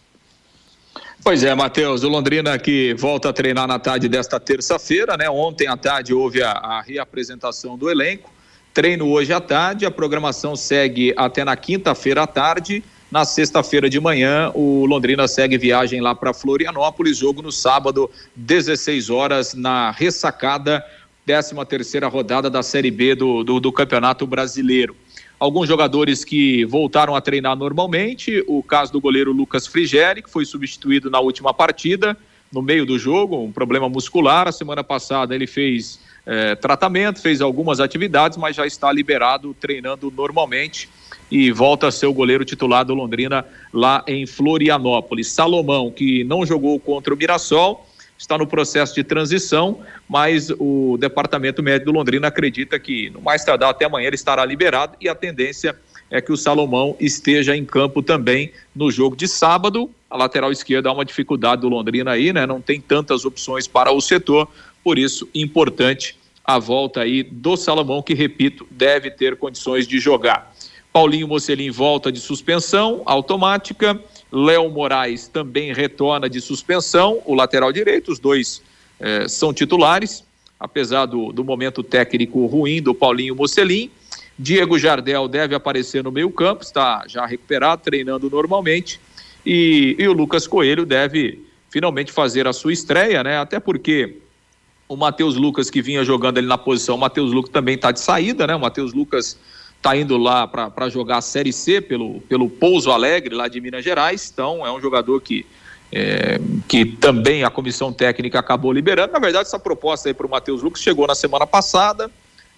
Pois é, Matheus, o Londrina que volta a treinar na tarde desta terça-feira, né? Ontem à tarde houve a, a, reapresentação do elenco. Treino hoje à tarde, a programação segue até na quinta-feira à tarde. Na sexta-feira de manhã, o Londrina segue viagem lá para Florianópolis, jogo no sábado, 16 horas, na ressacada 13 terceira rodada da Série B do, do, do, Campeonato Brasileiro. Alguns jogadores que voltaram a treinar normalmente, o caso do goleiro Lucas Frigeri, que foi substituído na última partida, no meio do jogo, um problema muscular. A semana passada ele fez eh, tratamento, fez algumas atividades, mas já está liberado, treinando normalmente e volta a ser o goleiro titular do Londrina lá em Florianópolis. Salomão, que não jogou contra o Mirassol, está no processo de transição, mas o Departamento Médico do Londrina acredita que no mais tardar até amanhã ele estará liberado e a tendência é que o Salomão esteja em campo também no jogo de sábado. A lateral esquerda há uma dificuldade do Londrina aí, né? Não tem tantas opções para o setor, por isso importante a volta aí do Salomão, que repito, deve ter condições de jogar. Paulinho Mocelin volta de suspensão automática. Léo Moraes também retorna de suspensão, o lateral direito, os dois eh, são titulares, apesar do, do momento técnico ruim do Paulinho Mocelin. Diego Jardel deve aparecer no meio-campo, está já recuperado, treinando normalmente. E, e, o Lucas Coelho deve finalmente fazer a sua estreia, né? Até porque o Matheus Lucas, que vinha jogando ali na posição, o Matheus Lucas também está de saída, né? O Matheus Lucas está indo lá para jogar a Série C pelo, pelo Pouso Alegre, lá de Minas Gerais. Então, é um jogador que, é, que também a comissão técnica acabou liberando. Na verdade, essa proposta aí para o Matheus Lucas chegou na semana passada.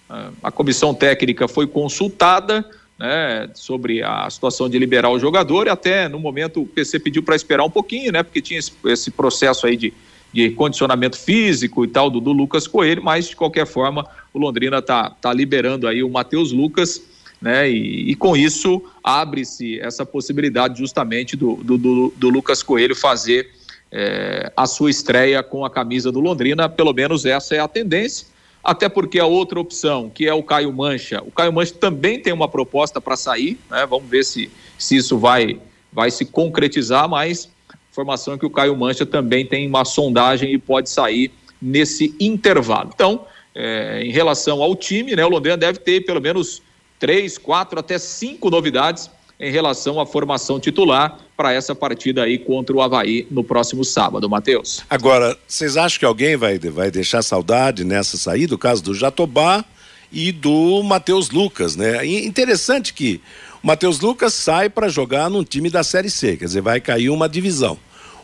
Ah, a comissão técnica foi consultada né, sobre a situação de liberar o jogador e até no momento o PC pediu para esperar um pouquinho, né, porque tinha esse, processo aí de, de condicionamento físico e tal do, do Lucas Coelho, mas de qualquer forma o Londrina tá, tá liberando aí o Matheus Lucas né? E, e com isso abre-se essa possibilidade justamente do, do, do, do Lucas Coelho fazer é, a sua estreia com a camisa do Londrina, pelo menos essa é a tendência. Até porque a outra opção, que é o Caio Mancha, o Caio Mancha também tem uma proposta para sair, né? Vamos ver se, se isso vai, vai se concretizar, mas informação é que o Caio Mancha também tem uma sondagem e pode sair nesse intervalo. Então, é, em relação ao time, né, o Londrina deve ter pelo menos três, quatro, até cinco novidades em relação à formação titular para essa partida aí contra o Havaí no próximo sábado, Matheus. Agora, vocês acham que alguém vai, vai deixar saudade nessa saída? O caso do Jatobá e do Matheus Lucas, né? interessante que o Matheus Lucas sai para jogar num time da Série C, quer dizer, vai cair uma divisão.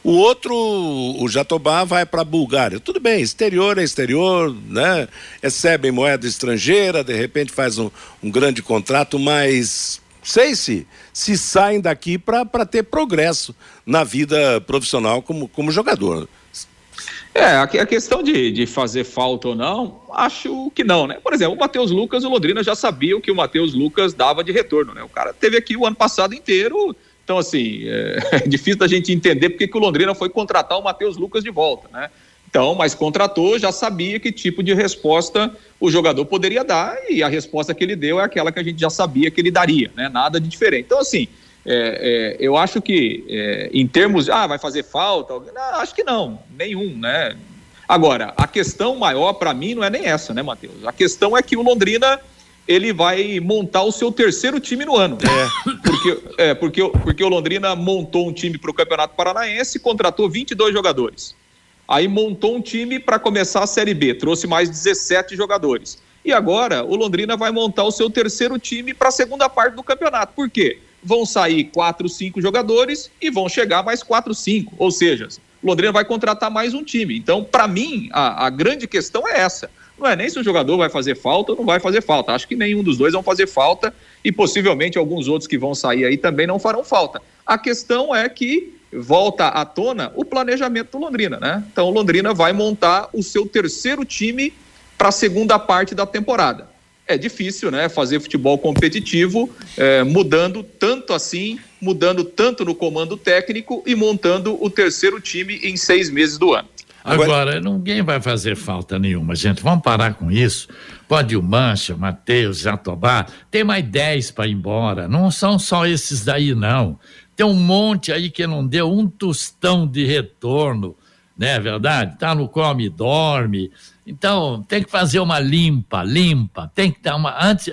O outro, o Jatobá, vai para a Bulgária. Tudo bem, exterior é exterior, né? Recebe moeda estrangeira, de repente faz um, um grande contrato, mas sei se se saem daqui para ter progresso na vida profissional como, como jogador. É, a, questão de, de fazer falta ou não, acho que não, né? Por exemplo, o Matheus Lucas, o Londrina já sabia o que o Matheus Lucas dava de retorno, né? O cara teve aqui o ano passado inteiro Então, assim, é, é difícil da gente entender porque que o Londrina foi contratar o Matheus Lucas de volta, né? Então, mas contratou, já sabia que tipo de resposta o jogador poderia dar e a resposta que ele deu é aquela que a gente já sabia que ele daria, né? Nada de diferente. Então, assim, é, é, eu acho que é, em termos, ah, vai fazer falta? Não, acho que não, nenhum, né? Agora, a questão maior para mim não é nem essa, né, Matheus? A questão é que o Londrina ele vai montar o seu terceiro time no ano. É. Porque, é, porque, porque o Londrina montou um time para o Campeonato Paranaense e contratou 22 jogadores. Aí montou um time para começar a Série B, trouxe mais 17 jogadores. E agora o Londrina vai montar o seu terceiro time para a segunda parte do campeonato. Por quê? Vão sair quatro, cinco jogadores e vão chegar mais quatro, cinco. Ou seja, o Londrina vai contratar mais um time. Então, para mim, a, a grande questão é essa. Não é nem se o jogador vai fazer falta ou não vai fazer falta. Acho que nenhum dos dois vão fazer falta e possivelmente alguns outros que vão sair aí também não farão falta. A questão é que volta à tona o planejamento do Londrina, né? Então o Londrina vai montar o seu terceiro time para a segunda parte da temporada. É difícil, né? Fazer futebol competitivo, é, mudando tanto assim, mudando tanto no comando técnico e montando o terceiro time em seis meses do ano. Agora, ninguém vai fazer falta nenhuma, gente. Vamos parar com isso. Pode o Mancha, Matheus, Jatobá, tem mais dez para ir embora. Não são só esses daí, não. Tem um monte aí que não deu um tostão de retorno, né? É verdade? Tá no come e dorme. Então, tem que fazer uma limpa, limpa. Tem que dar uma. Antes,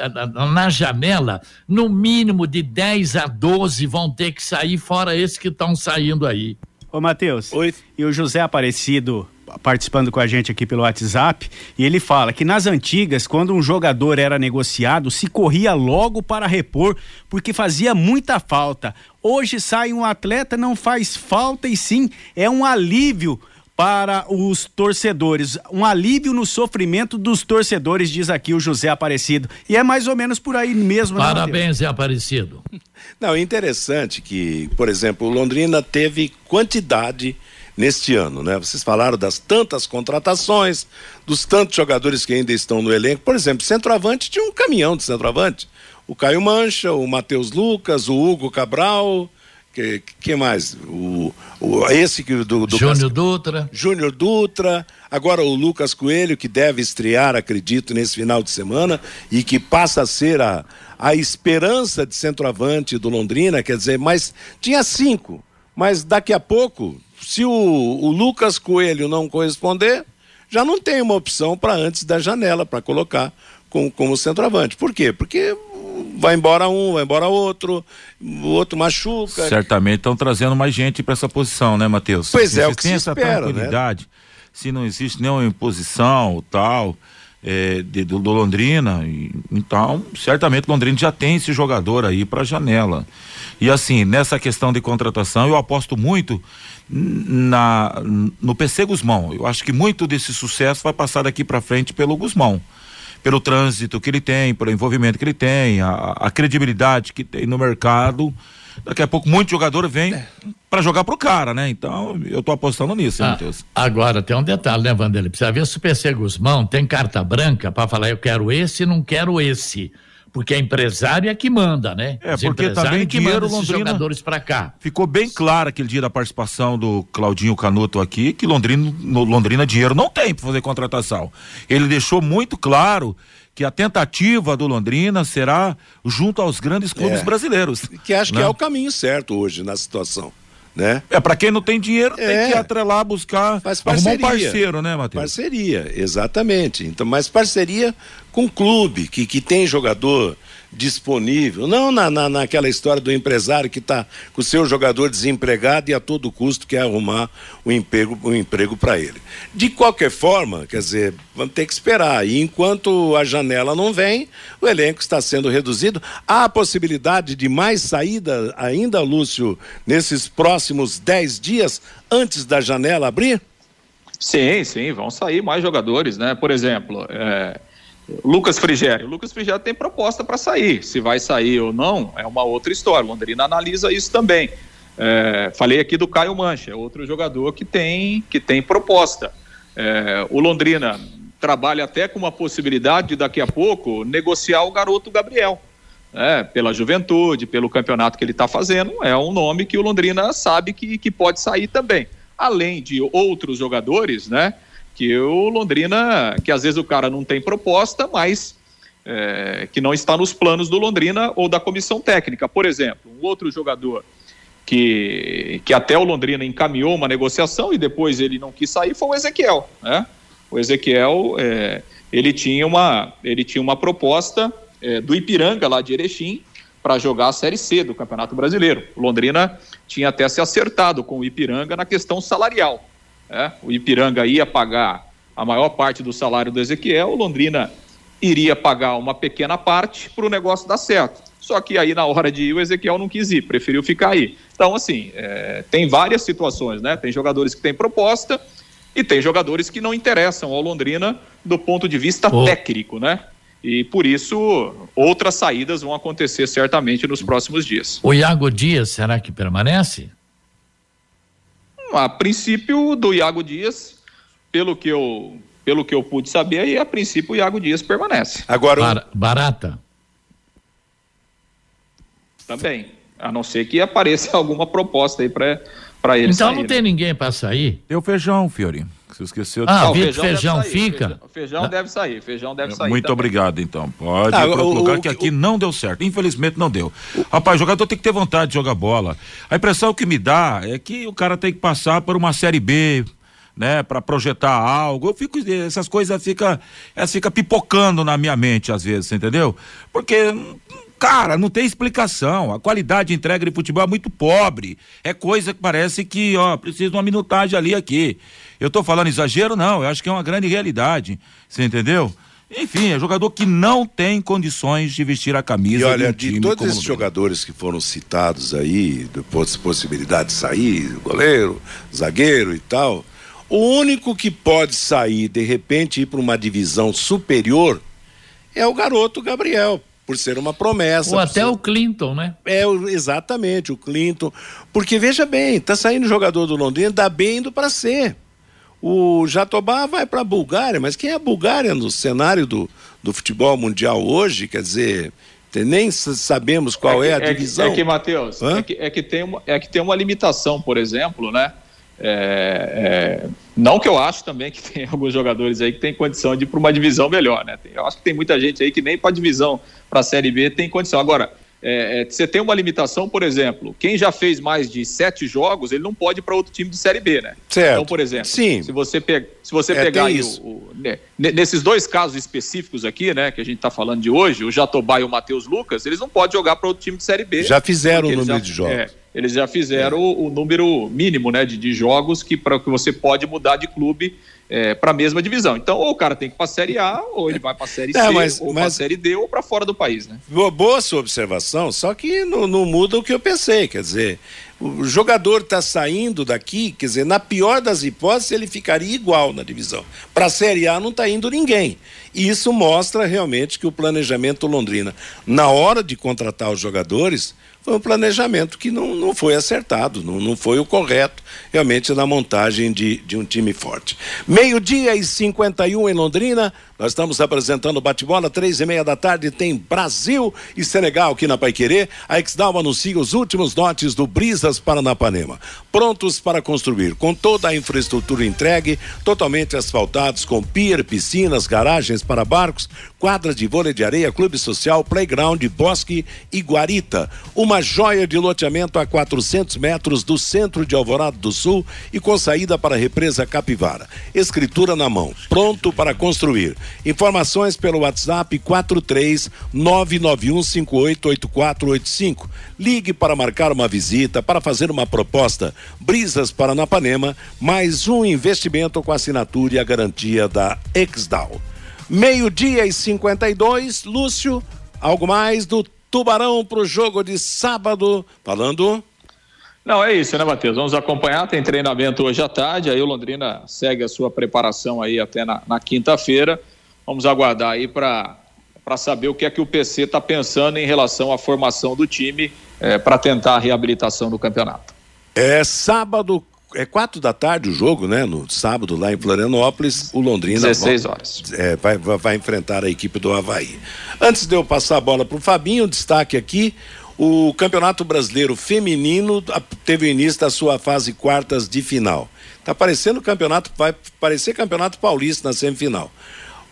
na janela, no mínimo de 10 a 12 vão ter que sair, fora esses que estão saindo aí. Ô, Matheus. Oi. E o José Aparecido participando com a gente aqui pelo WhatsApp, e ele fala que nas antigas, quando um jogador era negociado, se corria logo para repor, porque fazia muita falta. Hoje sai um atleta, não faz falta e sim é um alívio para os torcedores, um alívio no sofrimento dos torcedores, diz aqui o José Aparecido. E é mais ou menos por aí mesmo. Né, Parabéns, Zé Aparecido. Não, interessante que, por exemplo, Londrina teve quantidade neste ano, né? Vocês falaram das tantas contratações, dos tantos jogadores que ainda estão no elenco. Por exemplo, centroavante tinha um caminhão de centroavante. O Caio Mancha, o Matheus Lucas, o Hugo Cabral, que, que mais? O, o, esse que do, do Júnior Dutra. Júnior Dutra. Agora o Lucas Coelho, que deve estrear, acredito, nesse final de semana, e que passa a ser a, a esperança de centroavante do Londrina, quer dizer, mas tinha cinco. Mas daqui a pouco, se o, o Lucas Coelho não corresponder, já não tem uma opção para antes da janela para colocar como, como centroavante. Por quê? Porque vai embora um, vai embora outro, o outro machuca. Certamente estão trazendo mais gente para essa posição, né, Matheus? Pois é, o que tem se essa espera, né? tranquilidade, né? se não existe nenhuma imposição tal, é, de, do, do, Londrina, e, então certamente o Londrina já tem esse jogador aí para janela. E assim, nessa questão de contratação, eu aposto muito na no PC Guzmão. Eu acho que muito desse sucesso vai passar daqui para frente pelo Guzmão pelo trânsito que ele tem, pelo envolvimento que ele tem, a, a credibilidade que tem no mercado. Daqui a pouco muito jogador vem é. para jogar pro cara, né? Então, eu tô apostando nisso, ah, Matheus. Agora, tem um detalhe, né, Vanderlei? Precisa ver se o PC Guzmão tem carta branca para falar, eu quero esse e não quero esse porque a empresária é que manda, né? É, Os porque também que dinheiro manda Londrina jogadores para cá. Ficou bem claro aquele dia da participação do Claudinho Canuto aqui que Londrina, Londrina dinheiro não tem para fazer contratação. Ele deixou muito claro que a tentativa do Londrina será junto aos grandes clubes é, brasileiros. Que acho né? que é o caminho certo hoje na situação né? É, para quem não tem dinheiro, é. tem que atrelar, buscar, Faz parceria. um parceiro, né, Matheus? Parceria, exatamente. Então, mas parceria com clube, que, que tem jogador disponível, não na, na, naquela história do empresário que está com o seu jogador desempregado e a todo custo quer arrumar um emprego, um emprego para ele. De qualquer forma, quer dizer, vamos ter que esperar. E enquanto a janela não vem, o elenco está sendo reduzido. Há a possibilidade de mais saída ainda, Lúcio, nesses próximos 10 dias antes da janela abrir? Sim, sim, vão sair mais jogadores, né? Por exemplo, é Lucas Frigério. Lucas Frigério tem proposta para sair. Se vai sair ou não, é uma outra história. O Londrina analisa isso também. É, falei aqui do Caio Mancha, outro jogador que tem, que tem proposta. É, o Londrina trabalha até com uma possibilidade de daqui a pouco negociar o garoto Gabriel. né, pela juventude, pelo campeonato que ele está fazendo, é um nome que o Londrina sabe que, que pode sair também. Além de outros jogadores, né? Que o Londrina, que às vezes o cara não tem proposta, mas é, que não está nos planos do Londrina ou da comissão técnica. Por exemplo, um outro jogador que, que até o Londrina encaminhou uma negociação e depois ele não quis sair foi o Ezequiel. Né? O Ezequiel, é, ele, tinha uma, ele tinha uma proposta é, do Ipiranga, lá de Erechim, para jogar a Série C do Campeonato Brasileiro. O Londrina tinha até se acertado com o Ipiranga na questão salarial. Né? O Ipiranga ia pagar a maior parte do salário do Ezequiel, o Londrina iria pagar uma pequena parte para o negócio dar certo. Só que aí, na hora de ir, o Ezequiel não quis ir, preferiu ficar aí. Então, assim, é, tem várias situações, né? Tem jogadores que têm proposta e tem jogadores que não interessam ao Londrina do ponto de vista oh. técnico, né? E por isso, outras saídas vão acontecer certamente nos próximos dias. O Iago Dias, será que permanece? A princípio, do Iago Dias, pelo que eu, pelo que eu pude saber, aí, a princípio o Iago Dias permanece. Agora. Bar barata. Também. A não ser que apareça alguma proposta aí para ele Então sair, não tem né? ninguém para sair? Tem o feijão, Fiori. Você esqueceu de Ah, o Vitor feijão Feijão, fica? Feijão, feijão deve sair, feijão deve sair. Muito também. obrigado, então. Pode Ah, o- o- que aqui não deu certo. Infelizmente não deu. Rapaz, jogador tem que ter vontade de jogar bola. A impressão que me dá é que o cara tem que passar por uma série B, né, para projetar algo. Eu fico essas coisas fica, elas fica pipocando na minha mente às vezes, entendeu? Porque Cara, não tem explicação. A qualidade de entrega de futebol é muito pobre. É coisa que parece que, ó, precisa de uma minutagem ali aqui. Eu tô falando exagero, não. Eu acho que é uma grande realidade. Você entendeu? Enfim, é jogador que não tem condições de vestir a camisa. E olha, de, um de todos esses jogadores que foram citados aí, depois possibilidade de sair, goleiro, zagueiro e tal, o único que pode sair, de repente, ir para uma divisão superior é o garoto Gabriel, por ser uma promessa. Ou até ser- o Clinton, né? É, exatamente, o Clinton. Porque veja bem, tá saindo jogador do Londrina, dá bem indo para ser. O Jatobá vai para a Bulgária, mas quem é a Bulgária no cenário do, do futebol mundial hoje? Quer dizer, nem sabemos qual é, que- a divisão. É que, Matheus, Hã? é que, é, que tem uma, é que tem uma limitação, por exemplo, né? É, é, não que eu acho também que tem alguns jogadores aí que tem condição de ir para uma divisão melhor, né? Tem- eu acho que tem muita gente aí que nem para divisão, para a Série B tem condição. Agora, é, é, você tem uma limitação, por exemplo, quem já fez mais de sete jogos, ele não pode ir para outro time de Série B, né? Certo. Então, por exemplo, Sim. se você, pe se você É, pegar o, o- né, ne- nesses dois casos específicos aqui, né, que a gente está falando de hoje, o Jatobá e o Matheus Lucas, eles não podem jogar para outro time de Série B. Já fizeram o número já- de jogos. é, eles já fizeram o, o número mínimo, né, de, de jogos que para que você pode mudar de clube para a mesma divisão. Então, ou o cara tem que ir para a Série A, ou ele vai para a Série É, C, mas- ou para a Série D, ou para fora do país, né? Boa, boa sua observação, só que não, não muda o que eu pensei. Quer dizer, o jogador está saindo daqui, quer dizer, na pior das hipóteses, ele ficaria igual na divisão. Para a Série A não está indo ninguém. E isso mostra realmente que o planejamento Londrina, na hora de contratar os jogadores, foi um planejamento que não, não foi acertado, não, não foi o correto, realmente, na montagem de, de um time forte. Meio-dia e 51 em Londrina, nós estamos apresentando o bate-bola, três e meia da tarde, tem Brasil e Senegal aqui na Paiquerê. A Exdal anuncia os últimos lotes do Brisas Paranapanema. Prontos para construir, com toda a infraestrutura entregue, totalmente asfaltados, com pier, piscinas, garagens para barcos, quadra de vôlei de areia, clube social, playground, bosque e guarita. Uma joia de loteamento a 400 metros do centro de Alvorada do Sul e com saída para a represa Capivara. Escritura na mão, pronto para construir. Informações pelo WhatsApp 43 991588485. Ligue para marcar uma visita, para fazer uma proposta. Brisas Paranapanema, mais um investimento com assinatura e a garantia da Exdal. Meio-dia e 52, Lúcio, algo mais do Tubarão para o jogo de sábado. Falando. Não, é isso, né, Matheus? Vamos acompanhar, tem treinamento hoje à tarde, aí o Londrina segue a sua preparação aí até na, na quinta-feira. Vamos aguardar aí para saber o que é que o PC está pensando em relação à formação do time para tentar a reabilitação do campeonato. É sábado, é quatro da tarde o jogo, né? No sábado lá em Florianópolis, o Londrina 16 vai, horas. É, vai, vai, enfrentar a equipe do Havaí. Antes de eu passar a bola para o Fabinho, destaque aqui: o Campeonato Brasileiro Feminino teve início da sua fase quartas de final. Tá parecendo campeonato, vai parecer campeonato paulista na semifinal.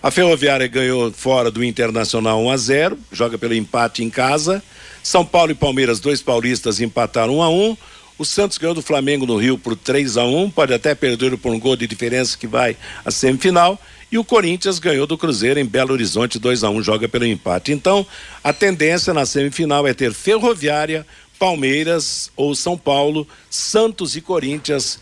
A Ferroviária ganhou fora do Internacional 1 a 0, joga pelo empate em casa. São Paulo e Palmeiras, dois paulistas empataram 1 a 1. O Santos ganhou do Flamengo no Rio por 3 a 1, pode até perder por um gol de diferença que vai à semifinal. E o Corinthians ganhou do Cruzeiro em Belo Horizonte 2 a 1, joga pelo empate. Então, a tendência na semifinal é ter Ferroviária, Palmeiras ou São Paulo, Santos e Corinthians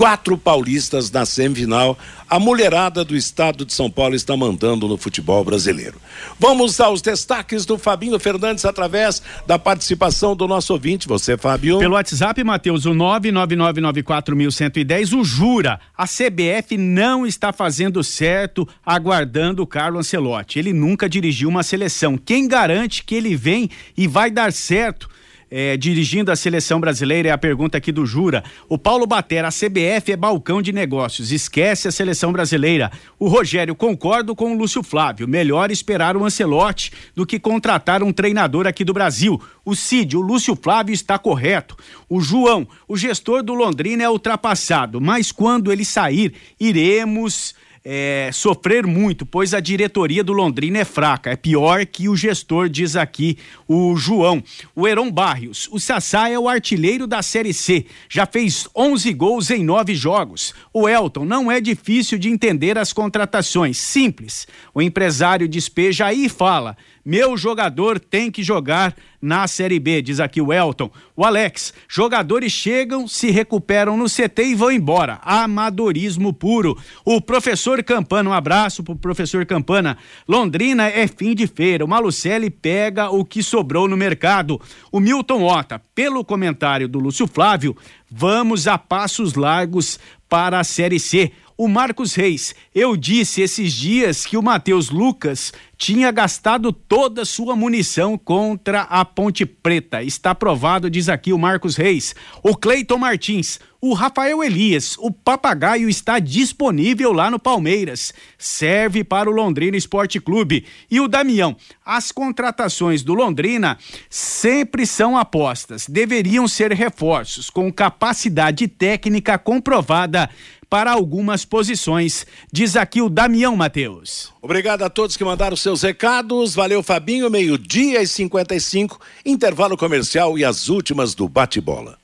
quatro paulistas na semifinal. A mulherada do estado de São Paulo está mandando no futebol brasileiro. Vamos aos destaques do Fabinho Fernandes através da participação do nosso ouvinte. Você, Fábio? Pelo WhatsApp, Matheus, o 999941110, o Jura. A CBF não está fazendo certo aguardando o Carlo Ancelotti. Ele nunca dirigiu uma seleção. Quem garante que ele vem e vai dar certo? É, dirigindo a seleção brasileira é a pergunta aqui do Jura. O Paulo Batera, a CBF é balcão de negócios, esquece a seleção brasileira. O Rogério, concordo com o Lúcio Flávio, melhor esperar o Ancelotti do que contratar um treinador aqui do Brasil. O Cid, o Lúcio Flávio está correto. O João, o gestor do Londrina é ultrapassado, mas quando ele sair, iremos é, sofrer muito, pois a diretoria do Londrina é fraca, é pior que o gestor, diz aqui o João. O Heron Barrios, o Sassá é o artilheiro da Série C, já fez 11 gols em nove jogos. O Elton, não é difícil de entender as contratações, simples. O empresário despeja aí e fala. Meu jogador tem que jogar na Série B, diz aqui o Elton. O Alex, jogadores chegam, se recuperam no CT e vão embora. Amadorismo puro. O professor Campana, um abraço pro professor Campana. Londrina é fim de feira. O Malucelli pega o que sobrou no mercado. O Milton Ota, pelo comentário do Lúcio Flávio, vamos a passos largos para a Série C. O Marcos Reis, eu disse esses dias que o Matheus Lucas tinha gastado toda sua munição contra a Ponte Preta. Está provado, diz aqui o Marcos Reis. O Cleiton Martins, o Rafael Elias, o papagaio está disponível lá no Palmeiras. Serve para o Londrina Esporte Clube. E o Damião, as contratações do Londrina sempre são apostas. Deveriam ser reforços com capacidade técnica comprovada para algumas posições, diz aqui o Damião Matheus. Obrigado a todos que mandaram seus recados. Valeu, Fabinho. Meio-dia e 55, intervalo comercial e as últimas do bate-bola.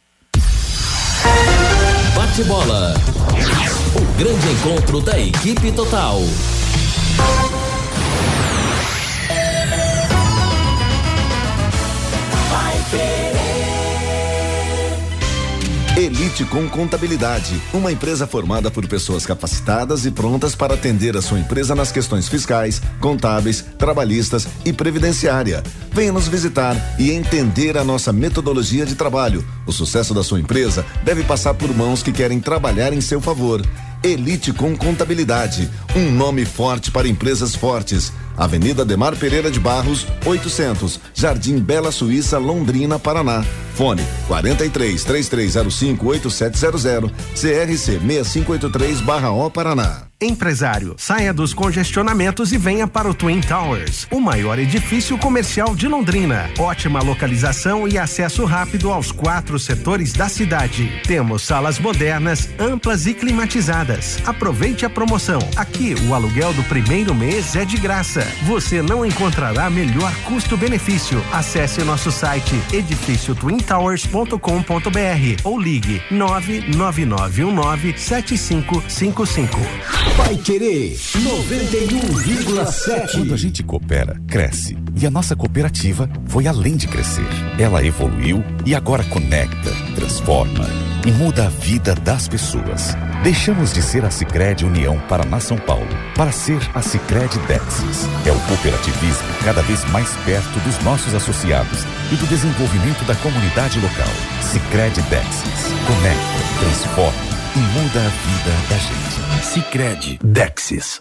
Bate-bola. O grande encontro da equipe total. Elite com Contabilidade, uma empresa formada por pessoas capacitadas e prontas para atender a sua empresa nas questões fiscais, contábeis, trabalhistas e previdenciária. Venha nos visitar e entender a nossa metodologia de trabalho. O sucesso da sua empresa deve passar por mãos que querem trabalhar em seu favor. Elite com Contabilidade, um nome forte para empresas fortes. Avenida Demar Pereira de Barros, 800, Jardim Bela Suíça, Londrina, Paraná. Fone 43 3305 8700, CRC 6583/O Paraná. Empresário, saia dos congestionamentos e venha para o Twin Towers, o maior edifício comercial de Londrina. Ótima localização e acesso rápido aos quatro setores da cidade. Temos salas modernas, amplas e climatizadas. Aproveite a promoção. Aqui, o aluguel do primeiro mês é de graça. Você não encontrará melhor custo-benefício. Acesse nosso site edifíciotwintowers.com.br ou ligue 999197555. Vai Querer 91,7. Quando a gente coopera, cresce. E a nossa cooperativa foi além de crescer. Ela evoluiu e agora conecta, transforma e muda a vida das pessoas. Deixamos de ser a Sicredi União Paraná São Paulo para ser a Sicredi Dexis. É o cooperativismo cada vez mais perto dos nossos associados e do desenvolvimento da comunidade local. Sicredi Dexis. Conecta, transforma e muda a vida da gente. Sicredi Dexis.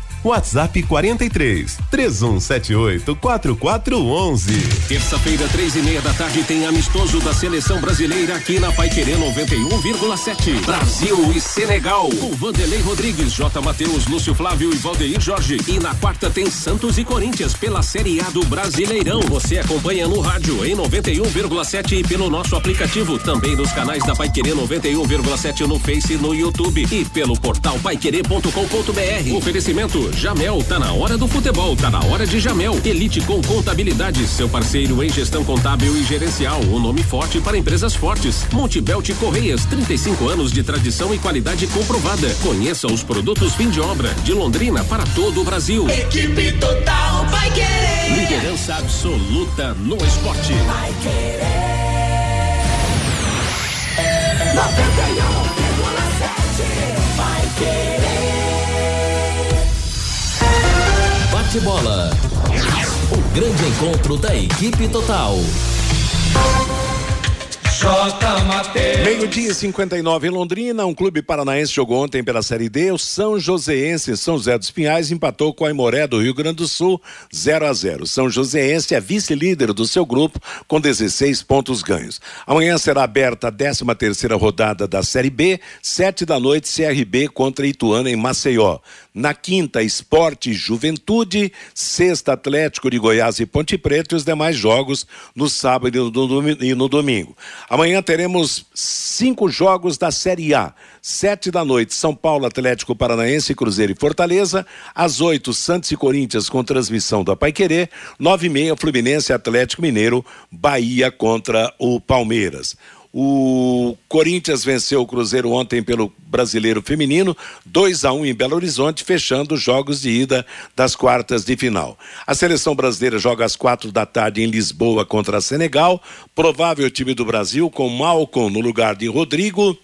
WhatsApp 43 3178 4411. Terça-feira, três e meia da tarde, tem amistoso da seleção brasileira aqui na Paiquerê 91,7. Brasil e Senegal. Com Vanderlei Rodrigues, J. Matheus, Lúcio Flávio e Valdeir Jorge. E na quarta tem Santos e Corinthians pela Série A do Brasileirão. Você acompanha no rádio em 91,7 e pelo nosso aplicativo. Também nos canais da Paiquerê 91,7 no Face e no YouTube. E pelo portal paiquerê.com.br. Oferecimento Jamel, tá na hora do futebol, tá na hora de Jamel. Elite com contabilidade, seu parceiro em gestão contábil e gerencial. Um nome forte para empresas fortes. Montebelt Correias, 35 anos de tradição e qualidade comprovada. Conheça os produtos fim de obra de Londrina para todo o Brasil. Equipe total vai querer. Liderança absoluta no esporte. Vai querer. 91,7 vai querer. Bate bola. O grande encontro da equipe total. Meio-dia e 59 em Londrina, um clube paranaense jogou ontem pela Série D. O São Joséense São José dos Pinhais empatou com a Imoré do Rio Grande do Sul 0 a 0. São Joséense é vice-líder do seu grupo com 16 pontos ganhos. Amanhã será aberta a 13 terceira rodada da Série B, sete da noite CRB contra Ituano em Maceió. Na quinta, Esporte Juventude. Sexta, Atlético de Goiás e Ponte Preta. E os demais jogos no sábado e e no domingo. Amanhã teremos cinco jogos da Série A. Sete da noite, São Paulo, Atlético Paranaense, Cruzeiro e Fortaleza. Às oito, Santos e Corinthians com transmissão da Paiquerê. Nove e meia, Fluminense, Atlético Mineiro, Bahia contra o Palmeiras. O Corinthians venceu o Cruzeiro ontem pelo Brasileiro Feminino, 2 a 1 em Belo Horizonte, fechando os jogos de ida das quartas de final. A seleção brasileira joga às quatro da tarde em Lisboa contra Senegal. Provável time do Brasil com Malcom no lugar de Rodrigo.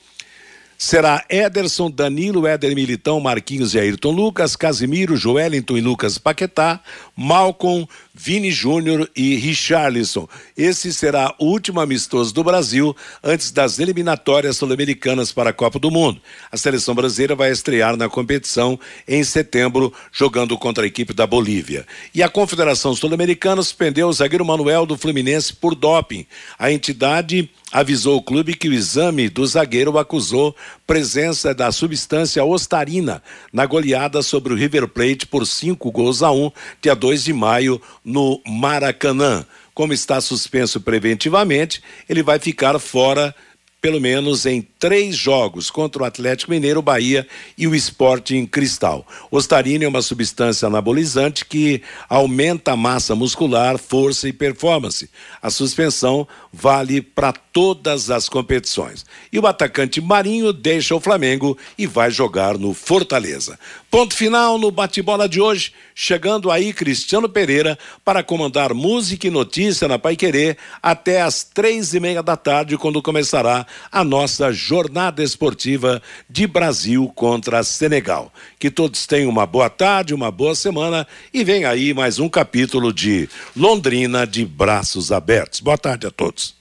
Será Ederson, Danilo, Éder Militão, Marquinhos e Ayrton Lucas, Casimiro, Joelinton e Lucas Paquetá, Malcom, Vini Júnior e Richarlison. Esse será o último amistoso do Brasil antes das eliminatórias sul-americanas para a Copa do Mundo. A seleção brasileira vai estrear na competição em setembro, jogando contra a equipe da Bolívia. E a Confederação Sul-Americana suspendeu o zagueiro Manuel do Fluminense por doping. A entidade avisou o clube que o exame do zagueiro acusou presença da substância ostarina na goleada sobre o River Plate por cinco gols a um, dia 2 de maio, no Maracanã. Como está suspenso preventivamente, ele vai ficar fora pelo menos em três jogos contra o Atlético Mineiro, Bahia e o Sporting Cristal. Ostarina é uma substância anabolizante que aumenta a massa muscular, força e performance. A suspensão vale para todas as competições. E o atacante Marinho deixa o Flamengo e vai jogar no Fortaleza. Ponto final no bate-bola de hoje, chegando aí Cristiano Pereira para comandar música e notícia na Paiquerê até às três e meia da tarde, quando começará a nossa jornada esportiva de Brasil contra Senegal. Que todos tenham uma boa tarde, uma boa semana e vem aí mais um capítulo de Londrina de braços abertos. Boa tarde a todos.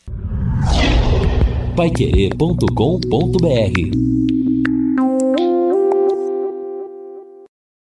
Paiquerê.com.br